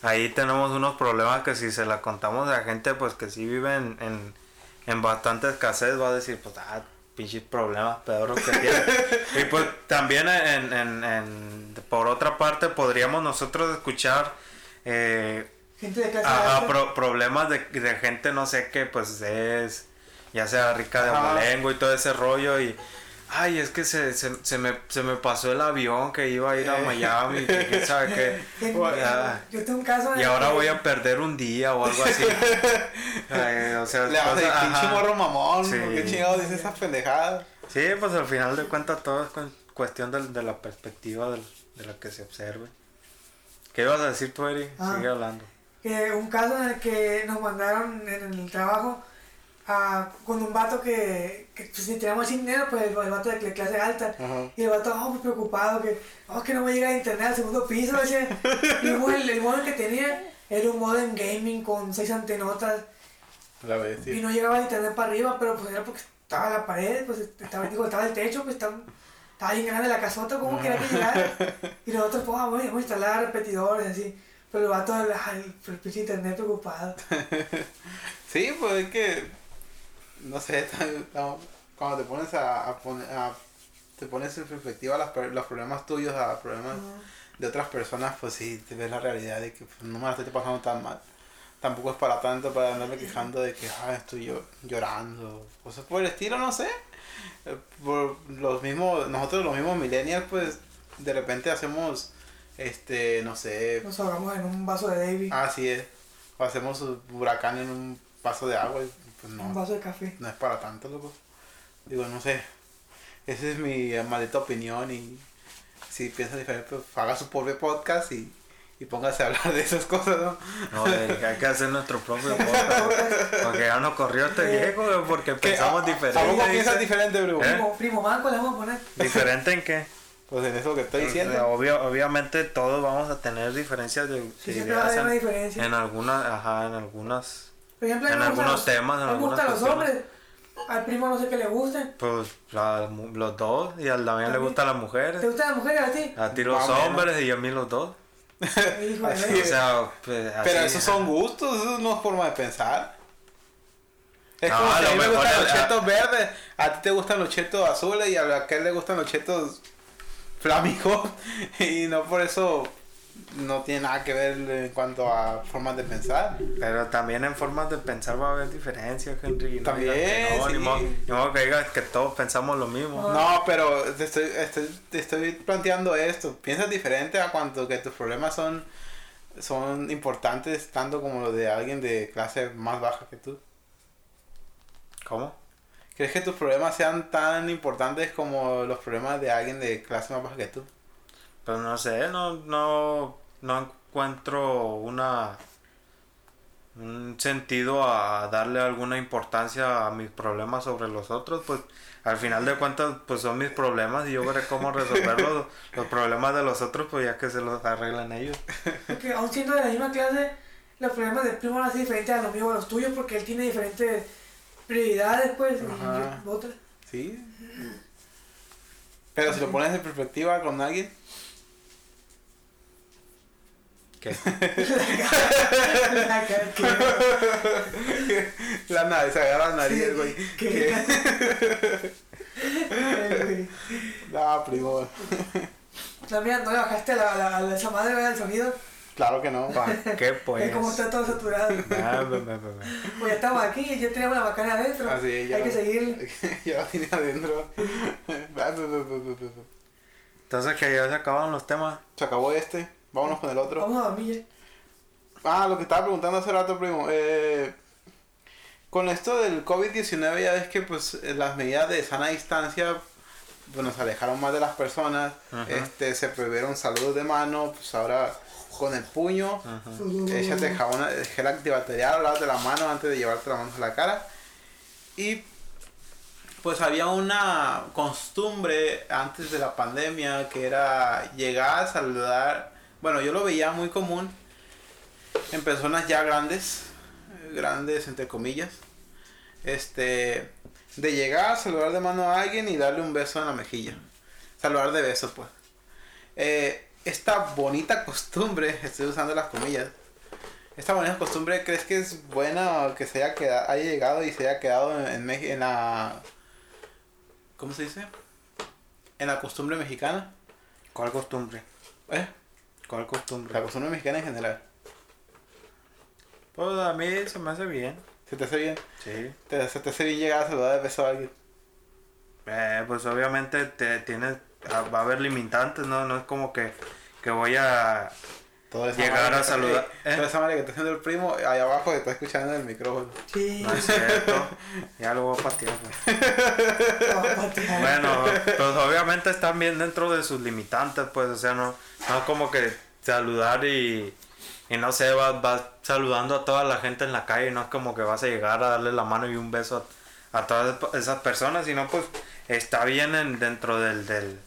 ahí tenemos unos problemas que si se la contamos a gente pues que sí vive en, en, en bastante escasez, va a decir, pues, ah, pinches problemas pedorros que tiene. y pues también en, en, en- por otra parte podríamos nosotros escuchar... Eh, Gente de clase Ajá, alta. pro- problemas de, de gente, no sé, que pues es, ya sea rica de abolengo y todo ese rollo y, ay, es que se, se, se me, se me pasó el avión que iba a ir a Eh. Miami, que quién sabe qué, *laughs* Yo tengo un caso en y ahora voy a perder un día o algo así. *laughs* Ay, o sea, Le vas a decir, pinche morro mamón, Sí. ¿por qué chingado dice esas pendejadas? Sí, pues al final de cuentas todo es cu- cuestión de, de la perspectiva del- de la que se observe. ¿Qué ibas a decir tú, Eri? Ah. Sigue hablando. Que un caso en el que nos mandaron en el trabajo a, con un vato que, que pues, si teníamos sin dinero, pues el, vato de cl- clase alta. Ajá. Y el vato, oh, muy preocupado, que, oh, que no me llega internet al segundo piso. *laughs* Y el, el modem que tenía era un modem gaming con seis antenotas La vez, y no llegaba el internet para arriba, pero pues era porque estaba la pared, pues estaba, digo, estaba el techo, pues estaba, estaba bien grande la casota, ¿cómo quería que llegara? *laughs* Y nosotros, pues, vamos, vamos a instalar repetidores, así. Pero el vato, el, el, pinche internet preocupado. *laughs* Sí, pues es que, no sé, *laughs* cuando te pones a, a poner, a, te pones en perspectiva las, los problemas tuyos a problemas de otras personas, pues sí, te ves la realidad de que pues, no me la estoy pasando tan mal. Tampoco es para tanto para andarme quejando de que ah, estoy yo llorando, cosas por el estilo, no sé. Eh, Por los mismos, nosotros los mismos millennials, pues de repente hacemos, este, no sé, Nos ahogamos en un vaso de Davy, así es, o hacemos un huracán en un vaso de agua, y pues no un vaso de café. no es para tanto, loco. Digo, no sé. Esa es mi eh, maldita opinión y si piensa diferente, pues haga su propio podcast y, y póngase a hablar de esas cosas, ¿no? No, eh, hay que hacer nuestro propio podcast. Porque ya nos corrió este viejo, porque pensamos ¿A- a- ¿A poco diferente. piensas dice. diferente, bro? ¿Eh? Primo, primo manco le vamos a poner. ¿Diferente en qué? Pues en eso que estoy Eh, diciendo. obvio- obviamente todos vamos a tener diferencias de, Sí, de siempre va a haber ideas una en, diferencia. en algunas, ajá, en algunas, Por ejemplo, en me gustan algunos los- temas, en a mí me gustan algunas los cuestiones. hombres. Al primo no sé qué le gusten. pues la los dos, y al también le gustan las ¿Te mujeres. gustan las mujeres a ti? A ti los hombres y a mí los dos. Así *laughs* O sea, pues, Pero así, esos ajá. son gustos, eso no es forma de pensar. Es No, como a si lo a mí me gustan el- los chetos verdes, a ti te gustan los chetos azules y a aquel le gustan los chetos flamingos. *laughs* Y no por eso no tiene nada que ver en cuanto a formas de pensar. Pero también en formas de pensar va a haber diferencias, Henry. no También, que no, sí. ni, modo, ni modo que digas que todos pensamos lo mismo. No. No, pero te estoy, estoy, te estoy planteando esto. Piensas diferente a cuanto que tus problemas son, son importantes, tanto como los de alguien de clase más baja que tú. ¿Cómo? ¿Crees que tus problemas sean tan importantes como los problemas de alguien de clase más baja que tú? Pues no sé, no, no, no encuentro una un sentido a darle alguna importancia a mis problemas sobre los otros, pues al final de cuentas pues son mis problemas y yo veré cómo resolver los, *laughs* los problemas de los otros pues ya que se los arreglan ellos. Porque aún siendo de la misma clase, los problemas del primo van a ser diferentes a los míos o a los tuyos porque él tiene diferentes prioridades, pues, Ajá. y otras. Sí. Pero si lo pones en perspectiva con alguien, ¿Qué? *laughs* La nariz, se agarra la nariz, güey. Ay, *laughs* güey. No, primo. No, mira, no le bajaste a la, la, la- esa madre ¿verdad? el sonido. Claro que no. ¿Para qué pues? Es como está todo saturado. Ah, ve, ve. Pues ya estamos aquí y ya tenemos la bacana adentro. Así es, ya. Hay que seguir. *laughs* ya lo tiene adentro. Entonces que ya se acabaron los temas. Se acabó este. Vámonos con el otro. Vamos a dormir Ah, lo que estaba preguntando hace rato, primo. Eh, con esto del COVID-19 ya ves que pues las medidas de sana distancia pues, nos alejaron más de las personas. Ajá. Este, se prohibieron saludos de mano. Pues ahora con el puño. Échate jabón, gel antibacterial, lávate la mano antes de llevarte las manos a la cara. Y pues había una costumbre antes de la pandemia que era llegar a saludar. Bueno, yo lo veía muy común en personas ya grandes, grandes entre comillas. Este, de llegar a saludar de mano a alguien y darle un beso en la mejilla. Saludar de beso, pues. Eh, esta bonita costumbre, estoy usando las comillas, esta bonita costumbre, ¿crees que es buena que se haya, quedado, haya llegado y se haya quedado en, en, en la... ¿Cómo se dice? En la costumbre mexicana. ¿Cuál costumbre? ¿Eh? ¿Cuál costumbre? La costumbre mexicana en general. Pues a mí se me hace bien. ¿Se te hace bien? Sí. ¿Te, ¿Se te hace bien llegar a saludar de beso a alguien? Eh, pues obviamente te tienes, ah, va a haber limitantes, ¿no? No es como que, que voy a... Toda esa Llegar a saludar, eh, ¿eh? Toda esa madre que está haciendo el primo, ahí abajo está escuchando en el micrófono. Sí. No es cierto. ya lo voy a patear. güey. Vamos a patear. Bueno, pues obviamente están bien dentro de sus limitantes, pues, o sea, no, no es como que saludar y, y no sé, vas, vas saludando a toda la gente en la calle, no es como que vas a llegar a darle la mano y un beso a, a todas esas personas, sino pues está bien en, dentro del, del,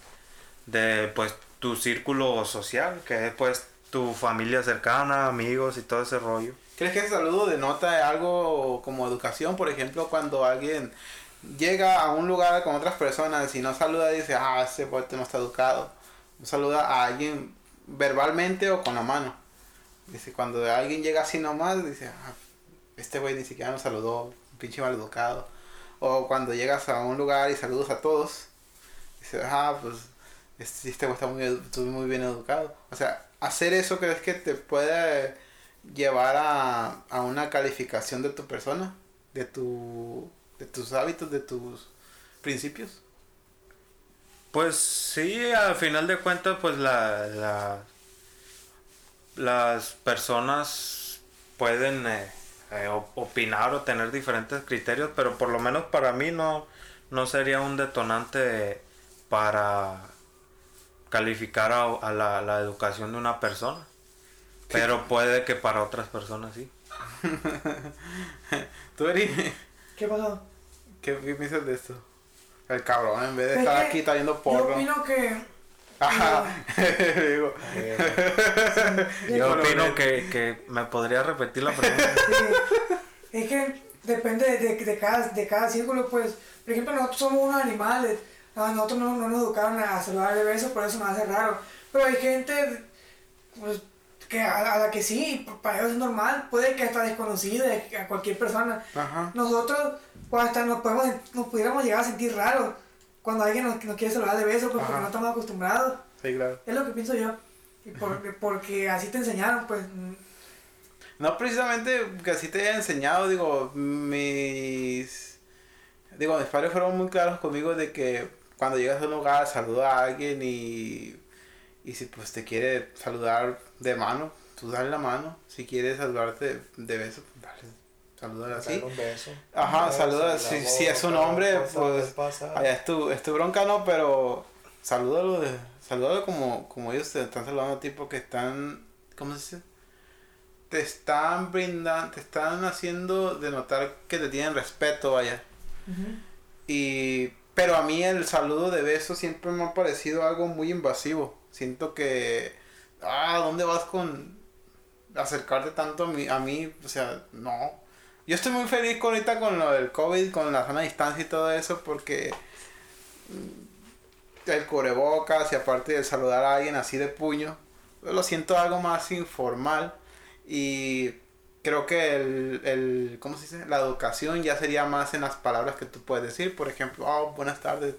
de pues tu círculo social, que es pues tu familia cercana, amigos y todo ese rollo. ¿Crees que ese saludo denota algo como educación? Por ejemplo, cuando alguien llega a un lugar con otras personas y no saluda dice, ah, ese puerto no está educado. Saluda a alguien verbalmente o con la mano. Dice, cuando alguien llega así nomás, dice, ah, este güey ni siquiera nos saludó, pinche mal educado. O cuando llegas a un lugar y saludas a todos, dice, ah, pues este, güey está muy, muy bien educado. O sea, hacer eso crees que te puede llevar a, a una calificación de tu persona, de tu de tus hábitos, de tus principios. Pues sí, al final de cuentas, pues la, la- las personas pueden eh, eh, op- opinar o tener diferentes criterios, pero por lo menos para mí no, no sería un detonante para calificar a, a la, la educación de una persona. Pero puede que para otras personas sí. *laughs* ¿Tú, Eri? ¿Qué pasó? ¿Qué, qué piensas de esto? El cabrón, en vez de Es estar que aquí está viendo Yo opino que. Ajá. Digo, *laughs* Yo opino eh, que, que me podría repetir la pregunta. *laughs* Sí, es que depende de, de, cada, de cada círculo, pues. Por ejemplo, nosotros somos unos animales. A nosotros no, no nos educaron a saludar de beso, por eso nos hace raro. Pero hay gente pues, que a, a la que sí, para ellos es normal. Puede que hasta desconocida, a cualquier persona. Ajá. Nosotros, pues hasta nos, podemos, nos pudiéramos llegar a sentir raros cuando alguien nos, nos quiere saludar de beso, pues, porque no estamos acostumbrados. Sí, claro. Es lo que pienso yo. Y por- porque así te enseñaron, pues. mm, No precisamente que así te haya enseñado, digo, mis... Digo, mis padres fueron muy claros conmigo de que cuando llegas a un lugar saluda a alguien y... Y si pues te quiere saludar de mano, tú dale la mano. Si quieres saludarte de beso, pues dale. Salúdale así. Darle un beso. Ajá, Un beso saluda, si, si es un hombre, pues allá es tu, es tu bronca, no, pero salúdalo, de, salúdalo como, como ellos te están saludando a ti porque están, ¿cómo se dice? Te están brindando, te están haciendo de notar que te tienen respeto, vaya. Y, pero a mí el saludo de beso siempre me ha parecido algo muy invasivo. Siento que, ah, ¿dónde vas con acercarte tanto a mí? A mí, o sea, no. Yo estoy muy feliz con ahorita con lo del COVID, con la sana distancia y todo eso, porque mm, el cubrebocas y aparte de saludar a alguien así de puño, lo siento algo más informal y creo que el, el ¿cómo se dice? La educación ya sería más en las palabras que tú puedes decir, por ejemplo, oh, buenas tardes,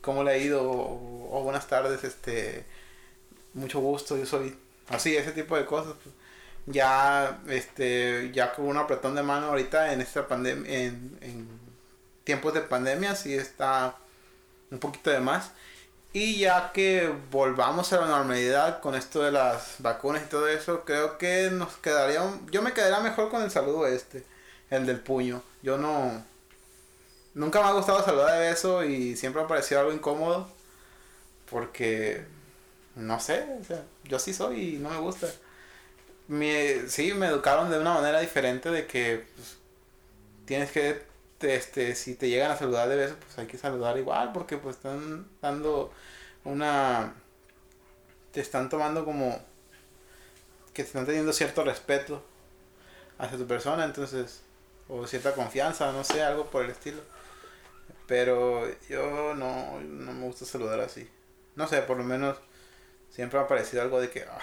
¿cómo le ha ido? O, "Oh, buenas tardes, este, mucho gusto, yo soy, así, ese tipo de cosas. pues. Ya, este, ya con un apretón de mano ahorita en esta pandemia, en, en tiempos de pandemia, sí está un poquito de más. Y ya que volvamos a la normalidad con esto de las vacunas y todo eso, creo que nos quedaría, un- yo me quedaría mejor con el saludo este, el del puño. Yo no, nunca me ha gustado saludar de beso y siempre ha parecido algo incómodo porque, no sé, o sea, yo sí soy y no me gusta. Me, sí, me educaron de una manera diferente de que pues, tienes que, te- este, si te llegan a saludar de beso, pues hay que saludar igual, porque pues están dando una, te están tomando como, que te están teniendo cierto respeto hacia tu persona, entonces, o cierta confianza, no sé, algo por el estilo. Pero yo no, no me gusta saludar así. No sé, por lo menos siempre me ha parecido algo de que, ah,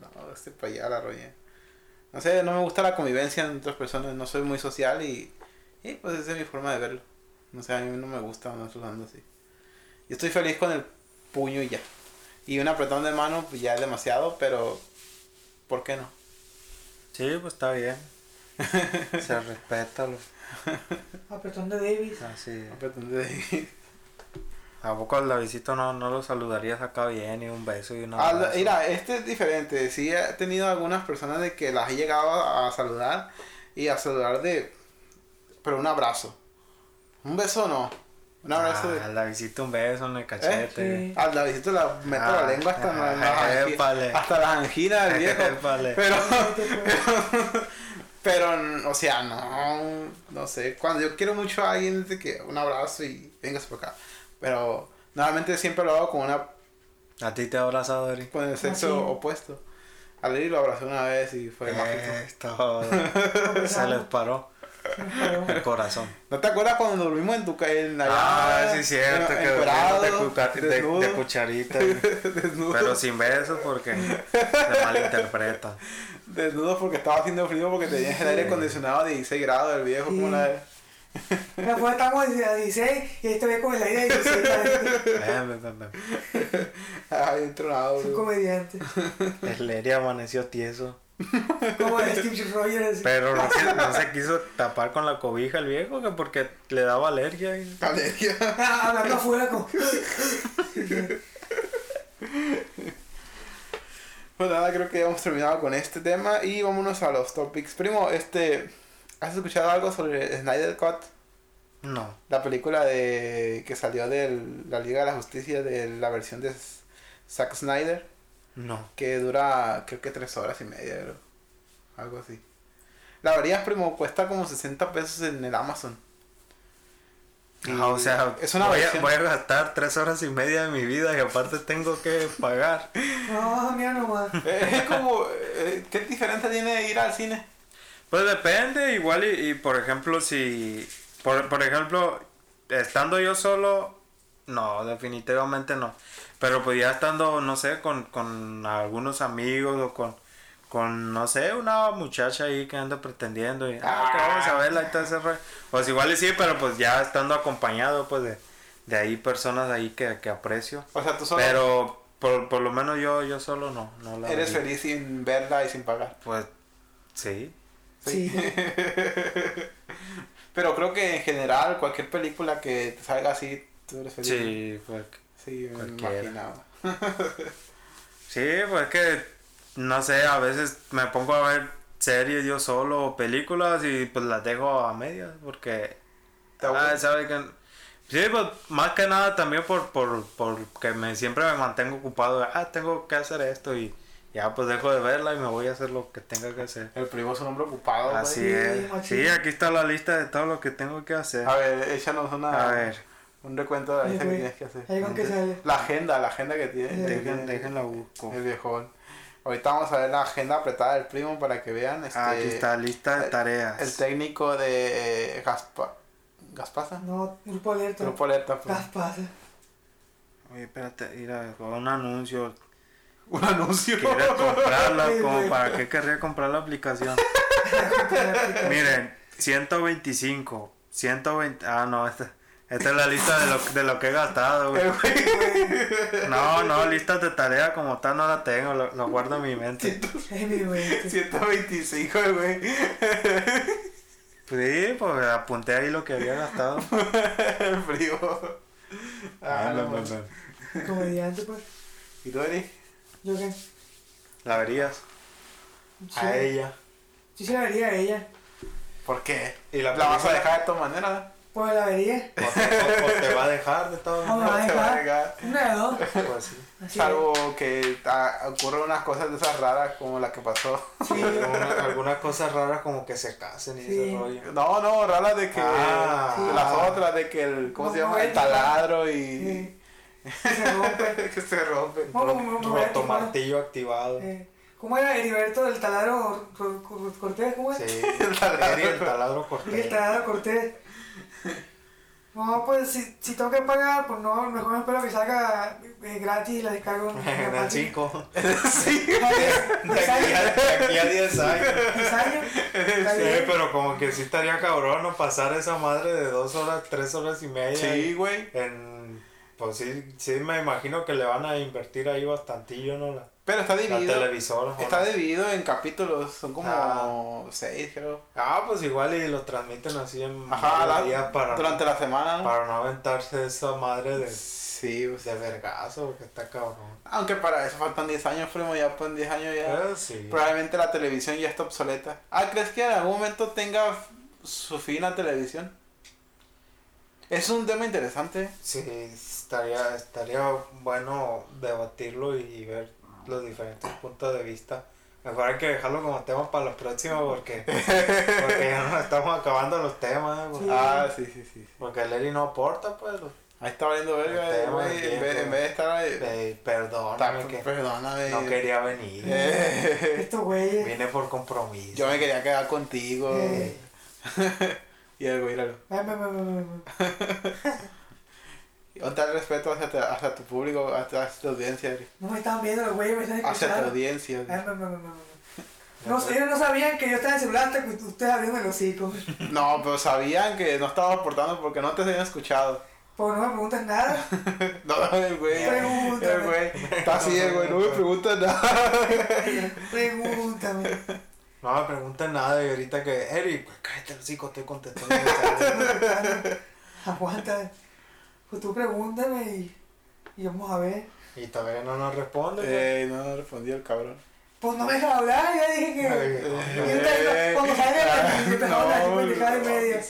no, este para allá la roñé. No sé, no me gusta la convivencia entre otras personas, no soy muy social y, y pues esa es mi forma de verlo. No sé, a mí no me gusta andar saludando así. Yo estoy feliz con el puño y ya. Y un apretón de mano pues ya es demasiado, pero ¿por qué no? Sí, pues está bien. *laughs* Se respeta. lo- Apretón de Davis. Así. Apretón de... ¿A poco al Davidito no, no lo saludarías acá bien y un beso y una Ah, mira, este es diferente. Sí he tenido algunas personas de que las he llegado a saludar y a saludar de... Pero un abrazo. Un beso no. Un abrazo de... Al Davidito un beso en el cachete. Sí. Al Davidito la meto Ah, la lengua hasta, la- ah, la épale. hasta las anginas del viejo. *laughs* Pero, pero, *laughs* pero, o sea, no, no sé. Cuando yo quiero mucho a alguien, es de que un abrazo y vengas por acá. Pero, normalmente siempre lo hago con una, ¿A ti te ha abrazado, con el sexo sí. opuesto. A Lili lo abracé una vez y fue mágico. Es todo. *laughs* Se les paró. El *laughs* corazón. ¿No te acuerdas cuando dormimos en tu en allá? Ah, sí, cierto, en- que dormimos de, cucharita. *laughs* desnudo, Pero sin besos porque se malinterpreta. desnudo porque estaba haciendo frío porque tenías el aire acondicionado a 16 grados el viejo, como Sí. la Después estamos a 16 y este ve con el aire de 16. parece Ven, ven, ven, ven. Ay, entronado, Un bro. comediante. El Leri amaneció tieso. Como el Steve Rogers. Pero no, se- no se quiso tapar con la cobija el viejo que porque le daba alergia. y- Alergia. Ah, *laughs* hablando afuera como... Pues nada, creo que hemos terminado con este tema y vámonos a los topics. Primo, este, ¿has escuchado algo sobre Snyder Cut? No. La película de que salió de la Liga de la Justicia de la versión de Zack Snyder, No. que dura creo que tres horas y media, creo. algo así. La verías, primo, cuesta como 60 pesos en el Amazon. Ah, o sea, es una voy, a, voy a gastar tres horas y media de mi vida y aparte tengo que pagar. *laughs* No, mira nomás. *laughs* Es como, eh, ¿qué diferencia tiene ir al cine? Pues depende, igual y, y, por ejemplo si, por, por ejemplo, estando yo solo, no, definitivamente no. Pero pues ya estando, no sé, con, con algunos amigos o con, con, no sé, una muchacha ahí que anda pretendiendo y, ah, que vamos a verla y todo ese rollo. Pues igual y sí, pero pues ya estando acompañado pues de, de ahí personas ahí que, que aprecio. O sea, tú solo Pero por, por lo menos yo, yo solo no, no la eres feliz sin verla y sin pagar. Pues sí. Sí. *laughs* Pero creo que en general cualquier película que te salga así, tú eres feliz. Sí, pues Sí, me imaginaba. *laughs* Sí, pues que, no sé, a veces me pongo a ver series yo solo o películas y pues las dejo a medias porque, ah, aburre. sabe que, sí, pues más que nada también por, por, por que me, siempre me mantengo ocupado, de, ah, tengo que hacer esto y ya pues dejo de verla y me voy a hacer lo que tenga que hacer. El primo es un hombre ocupado. Así sí, es. Sí, aquí está la lista de todo lo que tengo que hacer. A ver, échanos una, A ver, un recuento de lista que tienes que hacer. Ahí sale. La agenda, la agenda que tiene. Dejen- déjenla busco. El viejón. Ahorita vamos a ver la agenda apretada del primo para que vean. Este, Ah, aquí está, lista de tareas. El técnico de eh, Gaspa, Gaspasa. No, grupo alerta. Grupo Alerta. pues. Gas pasa. Oye, espérate, mira, un anuncio. *laughs* Un anuncio. Quiere comprarla, *laughs* como para qué querría comprar la aplicación. *laughs* Miren, 125, 120, ah no, esta, esta es la lista de lo, de lo que he gastado, güey. *laughs* No, no, listas de tarea como tal no la tengo, lo, lo guardo en mi mente. Es mi güey. 125, *laughs* el güey. Sí, pues apunté ahí lo que había gastado. El *laughs* frío. Ah, no, pues. ven. Comediante, pues. ¿Y tú, Eri? Yo qué. ¿La verías? Sí, A ella. Sí, se la vería a ella. ¿Por qué? ¿Y la ¿La vas a dejar de todas maneras? Pues la vería. ¿O te, o- o te va a dejar de todo? No, *laughs* va a te va a dejar. dos. Pues sí. Así Salvo que ah, ocurren unas cosas de esas raras como la que pasó. Sí. *laughs* Alguna- algunas cosas raras como que se casen y Sí. ese rollo. No, no, raras de que. Ah. las otras, de que el. ¿Cómo se No, llama? El no, taladro y. Sí. Se *laughs* rompe. que se rompe. No, no, no, no, Roto no. martillo activado. Eh, ¿Cómo era Heriberto del taladro Cor- Cor- Cortés? ¿Cómo es? Sí, El taladro. El taladro Y el cortés. taladro Cortés. *laughs* No, pues si, si tengo que pagar, pues no, mejor me espero que salga eh, gratis y la descargo en *laughs* el 5. *laughs* sí. De aquí a, de aquí a 10 años. ¿10 años? Está Sí, bien. pero como que sí estaría cabrón no pasar esa madre de dos horas, tres horas y media. Sí, güey. En, pues sí, sí me imagino que le van a invertir ahí bastantillo, ¿no? La, Pero está dividido. televisora. ¿o Está no? dividido en capítulos. Son como Ah. seis, creo. Ah, pues igual y lo transmiten así en Ajá, la- para, durante la semana. ¿no? para no aventarse esa madre de, Sí, sea, de vergazo, porque está cabrón. Aunque para eso faltan 10 años, primo. Ya pues en 10 años ya. Eh, sí. Probablemente la televisión ya está obsoleta. Ah, ¿crees que en algún momento tenga su fin la televisión? Es un tema interesante. Sí, estaría, estaría bueno debatirlo y ver los diferentes puntos de vista. Mejor hay que dejarlo como tema para los próximos porque, *laughs* porque ya nos estamos acabando los temas. Ah, sí, sí, sí. Porque el Eri no aporta, pues. Ahí está valiendo verga, güey. En vez, en vez de estar ahí. Perdóname está- que Perdóname. no quería venir. *laughs* Eh, Estos güeyes. Vine por compromiso. yo me quería quedar contigo. Eh. *laughs* Y el güey, míralo. Ve, ve, ve, ve, ve, ve. ¿Dónde está el respeto hacia, tu- hacia tu público, hacia, hacia tu audiencia, Eric? No me están viendo los güeyes, me están Hacia tu escuchando. audiencia. Ve, ve, ve, ve. No, sé, *laughs* ellos no sabían que yo estaba en el celular hasta que ustedes abriendo el hocico. *laughs* No, pero sabían que no estaba aportando porque no te habían escuchado. Pues no me preguntas nada. *laughs* No, el güey. Pregúntame. El güey. Está así, el güey. No me preguntas nada. Pregúntame. No me pregunten nada y ahorita que, Eric, pues cállate el hocico, estoy contestando. mensajes". Aguanta. Pues tú pregúntame y, y vamos a ver. y todavía no nos responde. pues. Eh, no respondió el cabrón. Pues no me dejas hablar, ya dije que. Yo Cuando salga la yo te pendejada y media.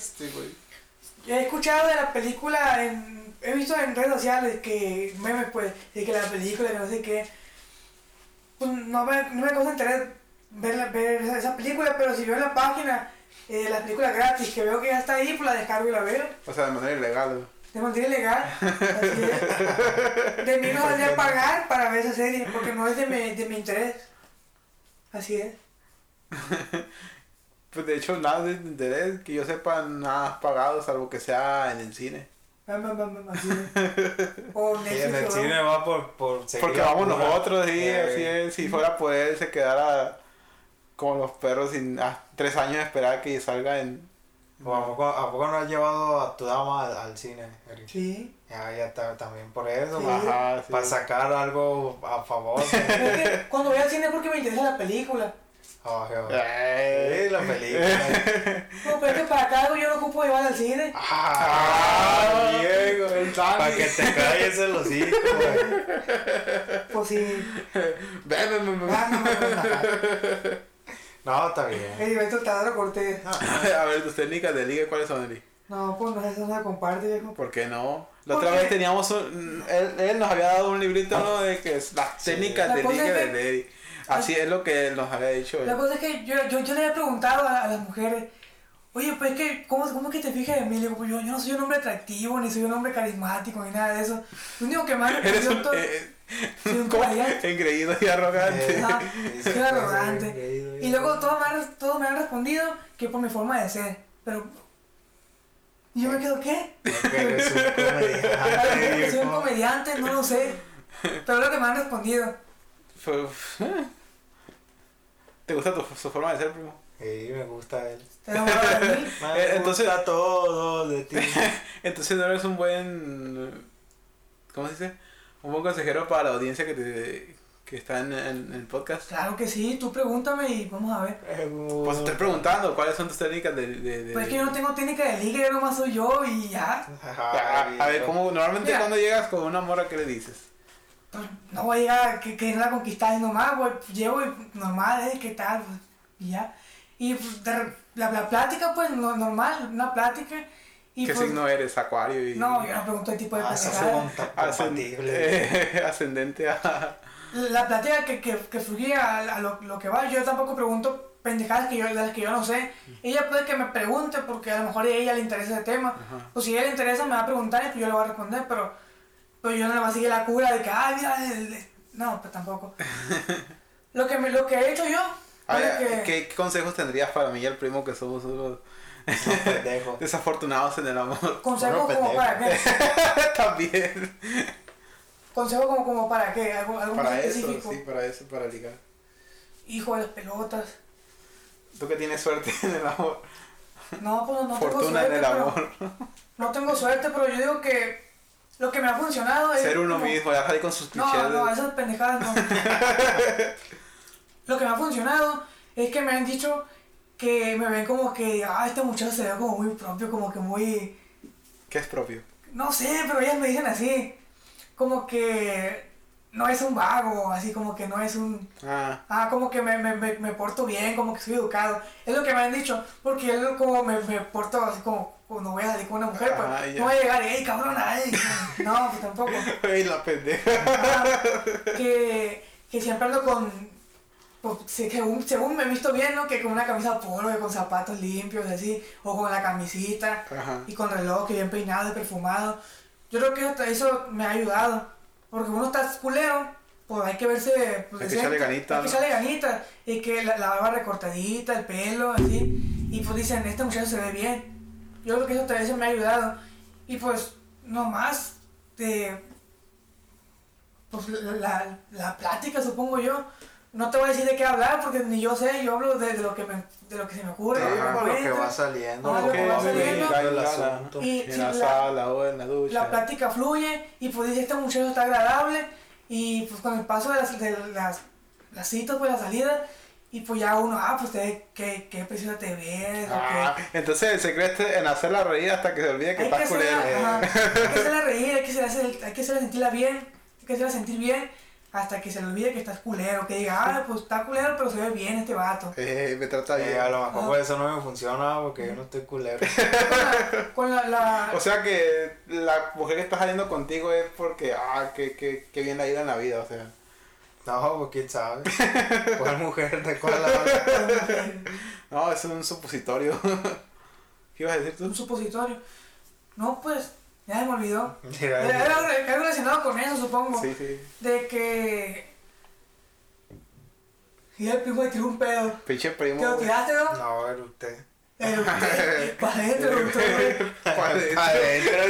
He escuchado de la película, en, he visto en redes sociales que memes pues, de que la película, que no sé qué. Pues no me, no me causa interés ver, la- ver esa, esa película, pero si veo en la página eh, la película gratis, que veo que ya está ahí, pues la descargo y la veo. O sea, de manera ilegal. De manera ilegal. Así es. De mí no valdría pagar para ver esa serie, porque no es de mi, de mi interés. Así es. *laughs* Pues de hecho, nada de interés, que yo sepa, nada has pagado, salvo que sea en el cine. Así es. O *laughs* Y en el Netflix, o- cine va por, por Porque vamos cura. nosotros, sí, Eh, así es. Si fuera por él, se quedara como los perros sin ah, tres años de esperar que salga en. ¿O ¿A poco, ¿A poco no has llevado a tu dama al, al cine, Eric? Sí. Ya, ya está, también por eso, Sí. para, Ajá, sí. para sacar algo a favor. *laughs* Es que cuando voy al cine es porque me interesa la película. Oh, Jehová. Eh, la película. *laughs* No, pero es que para acá yo no ocupo llevar al cine. Ah, Diego, el Dani. Para que te calles el hocico, güey. Pues sí. Ven, ven, ven, ven. Ah, no, está bien. El evento Tadro Cortés. *laughs* A ver, tus técnicas de liga, ¿cuáles son, Eli? No, pues no, eso no se comparte, viejo. ¿Por qué no? La ¿Por otra qué? vez teníamos un, él, él nos había dado un librito ¿no? de que es las Sí. técnicas La de liga es de Lady. Así es lo que él nos había dicho. La cosa es que yo, yo, yo le había preguntado a, a las mujeres, oye, pues que, ¿cómo, ¿cómo es que te fijas en mí? Le digo, pues yo, yo no soy un hombre atractivo, ni soy un hombre carismático, ni nada de eso. Lo único que más me *laughs* Eres un, todo, eh, soy un ¿cómo? comediante. engreído y arrogante. *laughs* Sí, soy arrogante. Y luego todos me, han, todos me han respondido que por mi forma de ser. Pero. ¿Y yo me quedo qué? Porque eres un comediante. *laughs* Soy un comediante, no lo sé. Pero es lo que me han respondido. ¿Te gusta tu, su forma de ser, primo? Sí, me gusta él. ¿Te enamoras de mí? *laughs* Me Eh, entonces- gusta todo de ti. Entonces no eres un buen... ¿Cómo se dice? Un buen consejero para la audiencia que, te, que está en, en- en el podcast. Claro que sí, tú pregúntame y vamos a ver. Pues estoy preguntando, ¿cuáles son tus técnicas de... de, de- Pues es que yo no tengo técnica de liga, yo nomás soy yo y ya. A, a ver, ¿cómo normalmente Mira. cuando llegas con una morra, qué le dices? Pues no voy a llegar a que, que la conquistar nomás, voy, llevo y normal, ¿eh? ¿Qué tal? Pues, y ya. Y pues, la, la plática, pues no- normal, una plática. Y, ¿Qué pues, signo eres? Acuario y... No, yo no pregunto el tipo de Ah. Ascen- compatible. *laughs* eh, ascendente a... La plática que, que, que fluía a, a lo, lo que va, yo tampoco pregunto pendejadas que yo, de las que yo no sé. Ella puede que me pregunte porque a lo mejor a ella le interesa ese tema. Ajá. O si a ella le interesa me va a preguntar y pues yo le voy a responder, pero, pero yo no le voy a seguir la cura de que, ay, mira, el- el-". no, pues tampoco. *laughs* lo, que me, lo que he hecho yo, A es ver, que, ¿qué consejos tendrías para mí y el primo que somos unos. *laughs* desafortunados en el amor? consejos Bueno, como para qué, *laughs* También. consejos como, como para qué, algo, algo más Para eso, específico. sí, para eso, para ligar. Hijo de las pelotas. Tú que tienes suerte en el amor, No, pues no tengo fortuna suerte, en el pero- amor. No tengo suerte, pero yo digo que lo que me ha funcionado es. Ser uno como- mismo, ya salir con sus clichés. No, no, esas pendejadas no. *laughs* lo que me ha funcionado es que me han dicho que me ven como que, ah, este muchacho se ve como muy propio, como que muy. ¿Qué es propio? No sé, pero ellas me dicen así. Como que no es un vago, así como que no es un. Ah, Ah, como que me, me, me, me porto bien, como que soy educado. Es lo que me han dicho, porque yo como me, me porto así como cuando voy a salir con una mujer, pues Ah, ya. no voy a llegar, ¡ey, cabrona! ey". No, pues tampoco. *laughs* ¡Ey, la pendeja! Ah, que, que siempre ando con, pues, se- según, según me he visto bien, ¿no? Que con una camisa polo, que con zapatos limpios, así, o con la camisita, Ajá. y con reloj, que bien peinado y perfumado. Yo creo que eso- eso me ha ayudado, porque uno está culero, pues hay que verse... Pues, Hay que echarle ganita, Hay que echarle ganita, y que la, la barba recortadita, el pelo, así, y pues dicen, este muchacho se ve bien. Yo creo que eso también se me ha ayudado. Y pues, nomás de. Pues la, la, la plática, supongo yo. No te voy a decir de qué hablar porque ni yo sé, yo hablo de, de lo, que me, de lo que se me ocurre. Lo que que va saliendo. Lo que va saliendo. el asunto. Y En la la- sala o en la ducha. la plática fluye y pues dice este muchacho está agradable y pues con el paso de las, de las, las citas, pues la salida y pues ya uno, ah, pues te, qué, qué preciosa te ves, Ah, qué- entonces el secreto es en hacerla reír hasta que se olvide que hay que, estás culero. hacerla, ajá, hay que hacerla *laughs* reír, hay que hacerla, hay que hacerla sentirla bien, hay que hacerla sentir bien hasta que se le olvide que estás culero, que diga, ah, pues está culero pero se ve bien este vato. Eh, me trata bien. Eh, a lo mejor por eso no me funciona porque yo no estoy culero. *laughs* Con la, con la, la- O sea que la mujer que está saliendo contigo es porque, ah, que, que, que bien la ha ido en la vida, o sea. No, pues quién sabe. *laughs* ¿Cuál mujer? ¿De cuál habla? No, eso es un supositorio. *laughs* ¿Qué ibas a decir tú? un supositorio. No, pues, ya se me olvidó. *laughs* Era, era- era relacionado con eso, supongo. Sí, sí. De que. Y el primo le tiró un pedo. Pinche primo. ¿Te lo tiraste, no? No, era usted. El *laughs* Para adentro, eructó, güey. Pa' adentro. Adentro.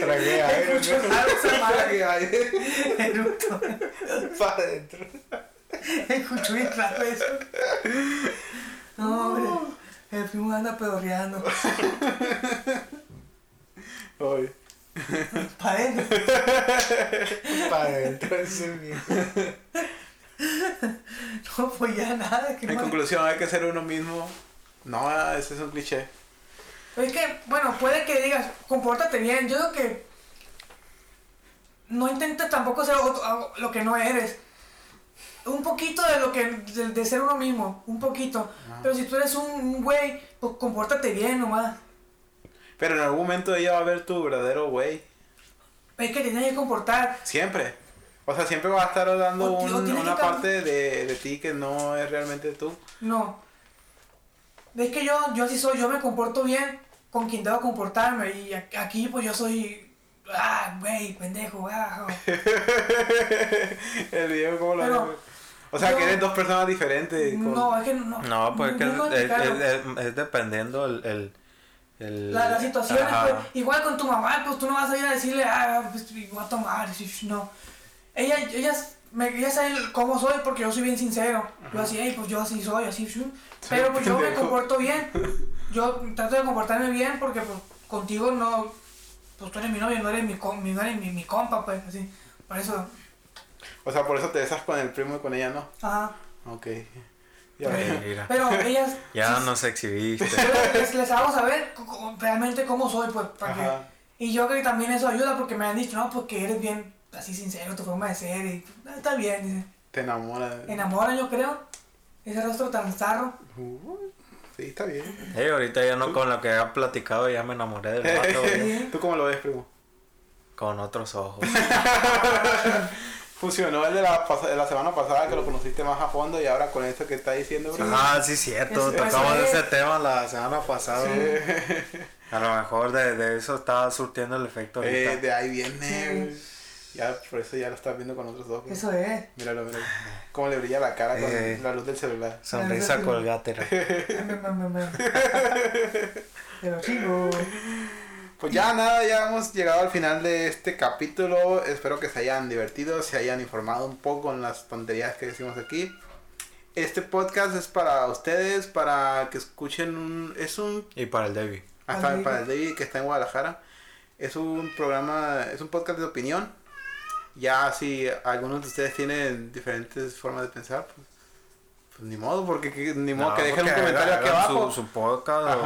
Tragué aire. Tragué aire. Para adentro. Escuchó bien claro eso. No, hombre. El primo anda pedorreando. *laughs* Ay. Para adentro. *laughs* Para adentro ese mío. *laughs* No, pues ya nada. Que En conclusión, hay que ser uno mismo. No, ese es un cliché. Es que, bueno, puede que digas, compórtate bien. Yo creo que no intentes tampoco ser otro- lo que no eres. Un poquito de lo que de, de ser uno mismo, un poquito. Pero si tú eres un, güey, pues compórtate bien nomás. Pero en algún momento ella va a ver tu verdadero güey. Es que tienes que comportar. Siempre. O sea, siempre va a estar dando O un- una parte de, de ti que no es realmente tú. No. Es que yo, yo sí soy, yo me comporto bien con quien debo comportarme. Y aquí pues yo soy, ah, güey, pendejo, ah. *laughs* El video como lo Pero O sea, yo- que eres dos personas diferentes. con- No, es que no. No, pues es que no es, es, explicarlo. es- es dependiendo el... el, el- La, las situaciones, pues, igual con tu mamá, pues tú no vas a ir a decirle, ah, pues voy a tomar, no. Ella, ellas, me, ellas saben cómo soy porque yo soy bien sincero. Yo así, "Ey, pues yo así soy, así, shum". pero pues yo me comporto bien. *laughs* Yo trato de comportarme bien porque pues contigo no, pues tú eres mi novio, no eres mi, com- mi- no eres mi, mi compa, pues, así. Por eso, O sea, por eso te besas con el primo y con ella no. ajá. Ok. Ya. Mira. pero ellas, *laughs* Ya sí, nos exhibiste. *laughs* les, les hago saber realmente cómo soy, pues, para que... Y yo creo que también eso ayuda porque me han dicho, no, porque eres bien así sincero, tu forma de ser, y "Ah, está bien, dice. Te enamora. Enamoran, yo creo. Ese rostro tan zarro. Uh, sí, está bien. Hey, ahorita ya no con lo que he platicado ya me enamoré del vato. *laughs* ¿Tú cómo lo ves, primo? con otros ojos. Funcionó el de la, de la semana pasada que lo conociste más a fondo y ahora con esto que está diciendo, bro. Ah, sí, cierto. Eso- Tocamos eso es. ese tema la semana pasada. A lo mejor de, de eso estaba surtiendo el efecto Eh, de ahí viene. Sí. Ya, por eso ya lo estás viendo con otros ojos. Eso es. Míralo, míralo. Cómo le brilla la cara con Eh. la luz del celular. Sonrisa colgátera. Pero chico. Pues ya nada, ya hemos llegado al final de este capítulo. Espero que se hayan divertido, se hayan informado un poco con las tonterías que decimos aquí. Este podcast es para ustedes, para que escuchen un... Es un... Y para el David. Hasta para el David que está en Guadalajara. Es un programa, es un podcast de opinión. Ya si algunos de ustedes tienen diferentes formas de pensar, pues, pues ni modo, porque que- ni modo No, que dejen un porque comentario aquí abajo. Su, su podcast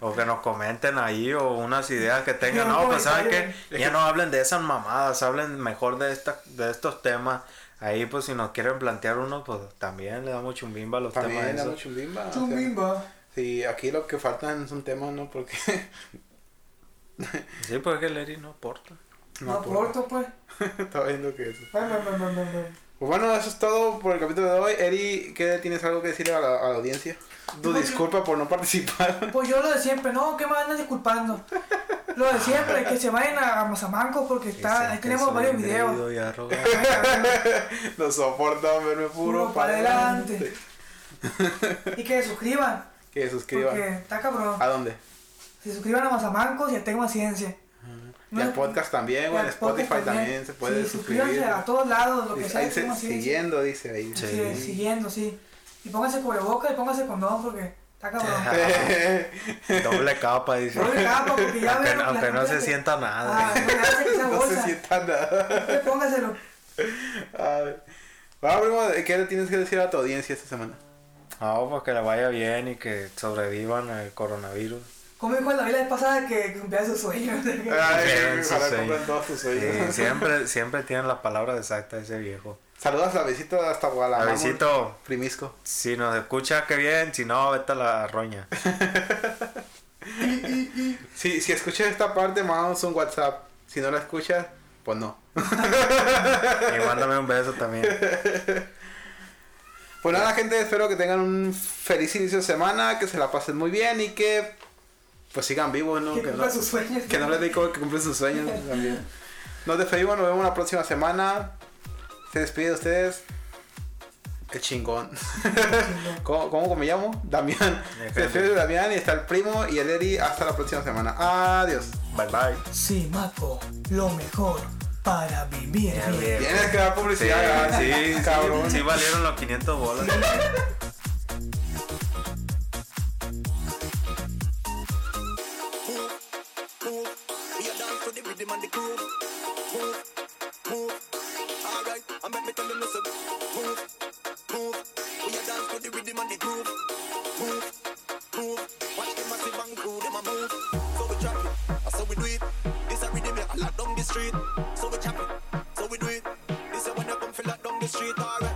o, o que nos comenten ahí o unas ideas que tengan. Un No, pues saben que ya no hablen de esas mamadas, hablen mejor de esta, de estos temas. Ahí pues si nos quieren plantear uno, pues también le damos chumbimba a los También temas. damos esos. chumbimba. o sea, Chumbimba. Sí, aquí lo que faltan son temas, ¿no? Porque Sí, pues es que el Eri no aporta. No aporto, pues. *laughs* Estaba viendo que eso. Me, me, me, me, me, me. Pues bueno, eso es todo por el capítulo de hoy. Eri, ¿qué tienes algo que decirle a la, a la audiencia? Tu Pues, disculpa por no participar. *laughs* Pues yo lo de siempre, no, ¿qué me andas disculpando? Lo de siempre, que se vayan a, a Mazamanco porque está, ahí tenemos *laughs* varios videos. No soporto verme puro, Puro para adelante. *laughs* Y que se suscriban. Que suscriban. Porque está cabrón. ¿A dónde? Se suscriban a Mazamancos y a Tengo Ciencia. Y al podcast también, güey. En Spotify también se puede sí, suscribir. suscríbanse a todos lados, lo que Dice, sea. ahí se- siguiendo, dice ahí. Sí, Sí. siguiendo, sí. Y pónganse cubreboca y pónganse condón porque está cabrón. *laughs* Doble capa, dice. Doble capa, porque ya aunque veo la aunque no se que- sienta Ah, nada. no sea no se sienta nada. Póngaselo. Ay. Va, primo, ¿qué le tienes que decir a tu audiencia esta semana? No, pues que le vaya bien y que sobrevivan al coronavirus. Como dijo la vez pasada que cumplía sus sueños. Ay, *laughs* *laughs* Sí, *laughs* siempre, siempre tienen la palabra exacta ese viejo. Saludos a Besito hasta Guadalajara. Avisito, Primisco. si nos escucha, qué bien, si no, vete a la roña. Si, si escuchas esta parte, mandanos un WhatsApp. Si no la escuchas, pues no. Y mándame un beso también. Pues nada, gente, espero que tengan un feliz inicio de semana, que se la pasen muy bien y que pues sigan vivos, ¿no? Que Que no, sus sueños. que no les digo que cumplen sus sueños *laughs* también. Nos despedimos, nos vemos la próxima semana. Se despide de ustedes. El chingón. *laughs* ¿Cómo, cómo me llamo? Damián. Se despide de Damián y está el primo y el Eri. Hasta la próxima semana. Adiós. Bye bye. Sí, Maco, lo mejor para vivir bien. Tienes que dar Sí, publicidad, sí, sí, cabrón. sí valieron los 500 bolas. *laughs* to the rhythm and the groove. Move, move. Alright, I make me tell you listen. Move, move. We a dance to the rhythm and the groove. Move, move. Watch them massive and crew, them a move. So we drop it, that's how we do it. This a rhythm that lock down the street. So we chop it, so we do it. This a when you come feel lock down the street. Alright,